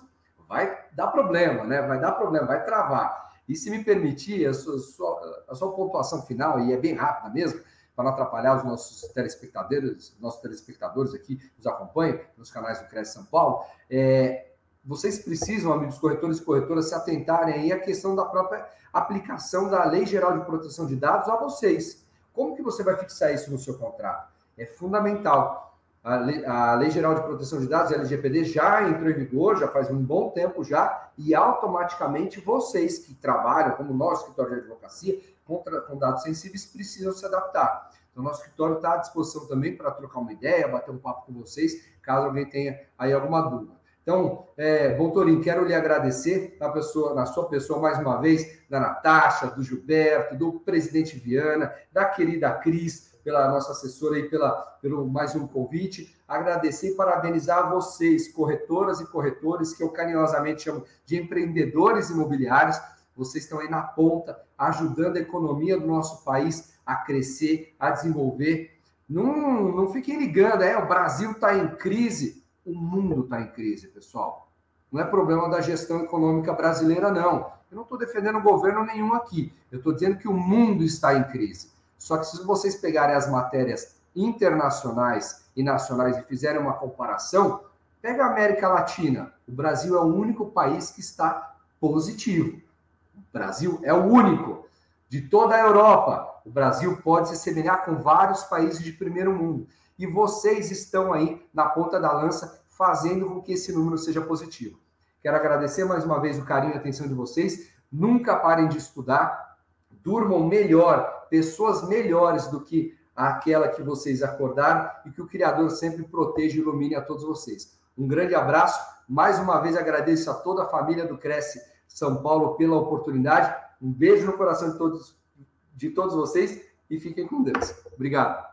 Speaker 2: vai dar problema, né? Vai dar problema, vai travar. E se me permitir, a sua, a sua pontuação final, e é bem rápida mesmo, para não atrapalhar os nossos telespectadores, nossos telespectadores aqui nos acompanham nos canais do Cresce São Paulo, é, vocês precisam, amigos corretores e corretoras, se atentarem aí à questão da própria aplicação da Lei Geral de Proteção de Dados a vocês. Como que você vai fixar isso no seu contrato? É fundamental. A lei, a lei, Geral de Proteção de Dados, a LGPD, já entrou em vigor, já faz um bom tempo já, e automaticamente vocês que trabalham, como nosso escritório de advocacia, contra, com dados sensíveis, precisam se adaptar. Então, nosso escritório está à disposição também para trocar uma ideia, bater um papo com vocês, caso alguém tenha aí alguma dúvida. Então, é, Torinho, quero lhe agradecer na, pessoa, na sua pessoa mais uma vez, da Natasha, do Gilberto, do presidente Viana, da querida Cris, pela nossa assessora e pela, pelo mais um convite. Agradecer e parabenizar vocês, corretoras e corretores, que eu carinhosamente chamo de empreendedores imobiliários. Vocês estão aí na ponta, ajudando a economia do nosso país a crescer, a desenvolver. Não, não fiquem ligando, é, o Brasil está em crise, o mundo está em crise, pessoal. Não é problema da gestão econômica brasileira, não. Eu não estou defendendo governo nenhum aqui. Eu estou dizendo que o mundo está em crise. Só que se vocês pegarem as matérias internacionais e nacionais e fizerem uma comparação, pega a América Latina. O Brasil é o único país que está positivo. O Brasil é o único. De toda a Europa, o Brasil pode se semelhar com vários países de primeiro mundo. E vocês estão aí na ponta da lança fazendo com que esse número seja positivo. Quero agradecer mais uma vez o carinho e a atenção de vocês. Nunca parem de estudar, durmam melhor, pessoas melhores do que aquela que vocês acordaram e que o Criador sempre proteja e ilumine a todos vocês. Um grande abraço. Mais uma vez agradeço a toda a família do Cresce São Paulo pela oportunidade. Um beijo no coração de todos, de todos vocês e fiquem com Deus. Obrigado.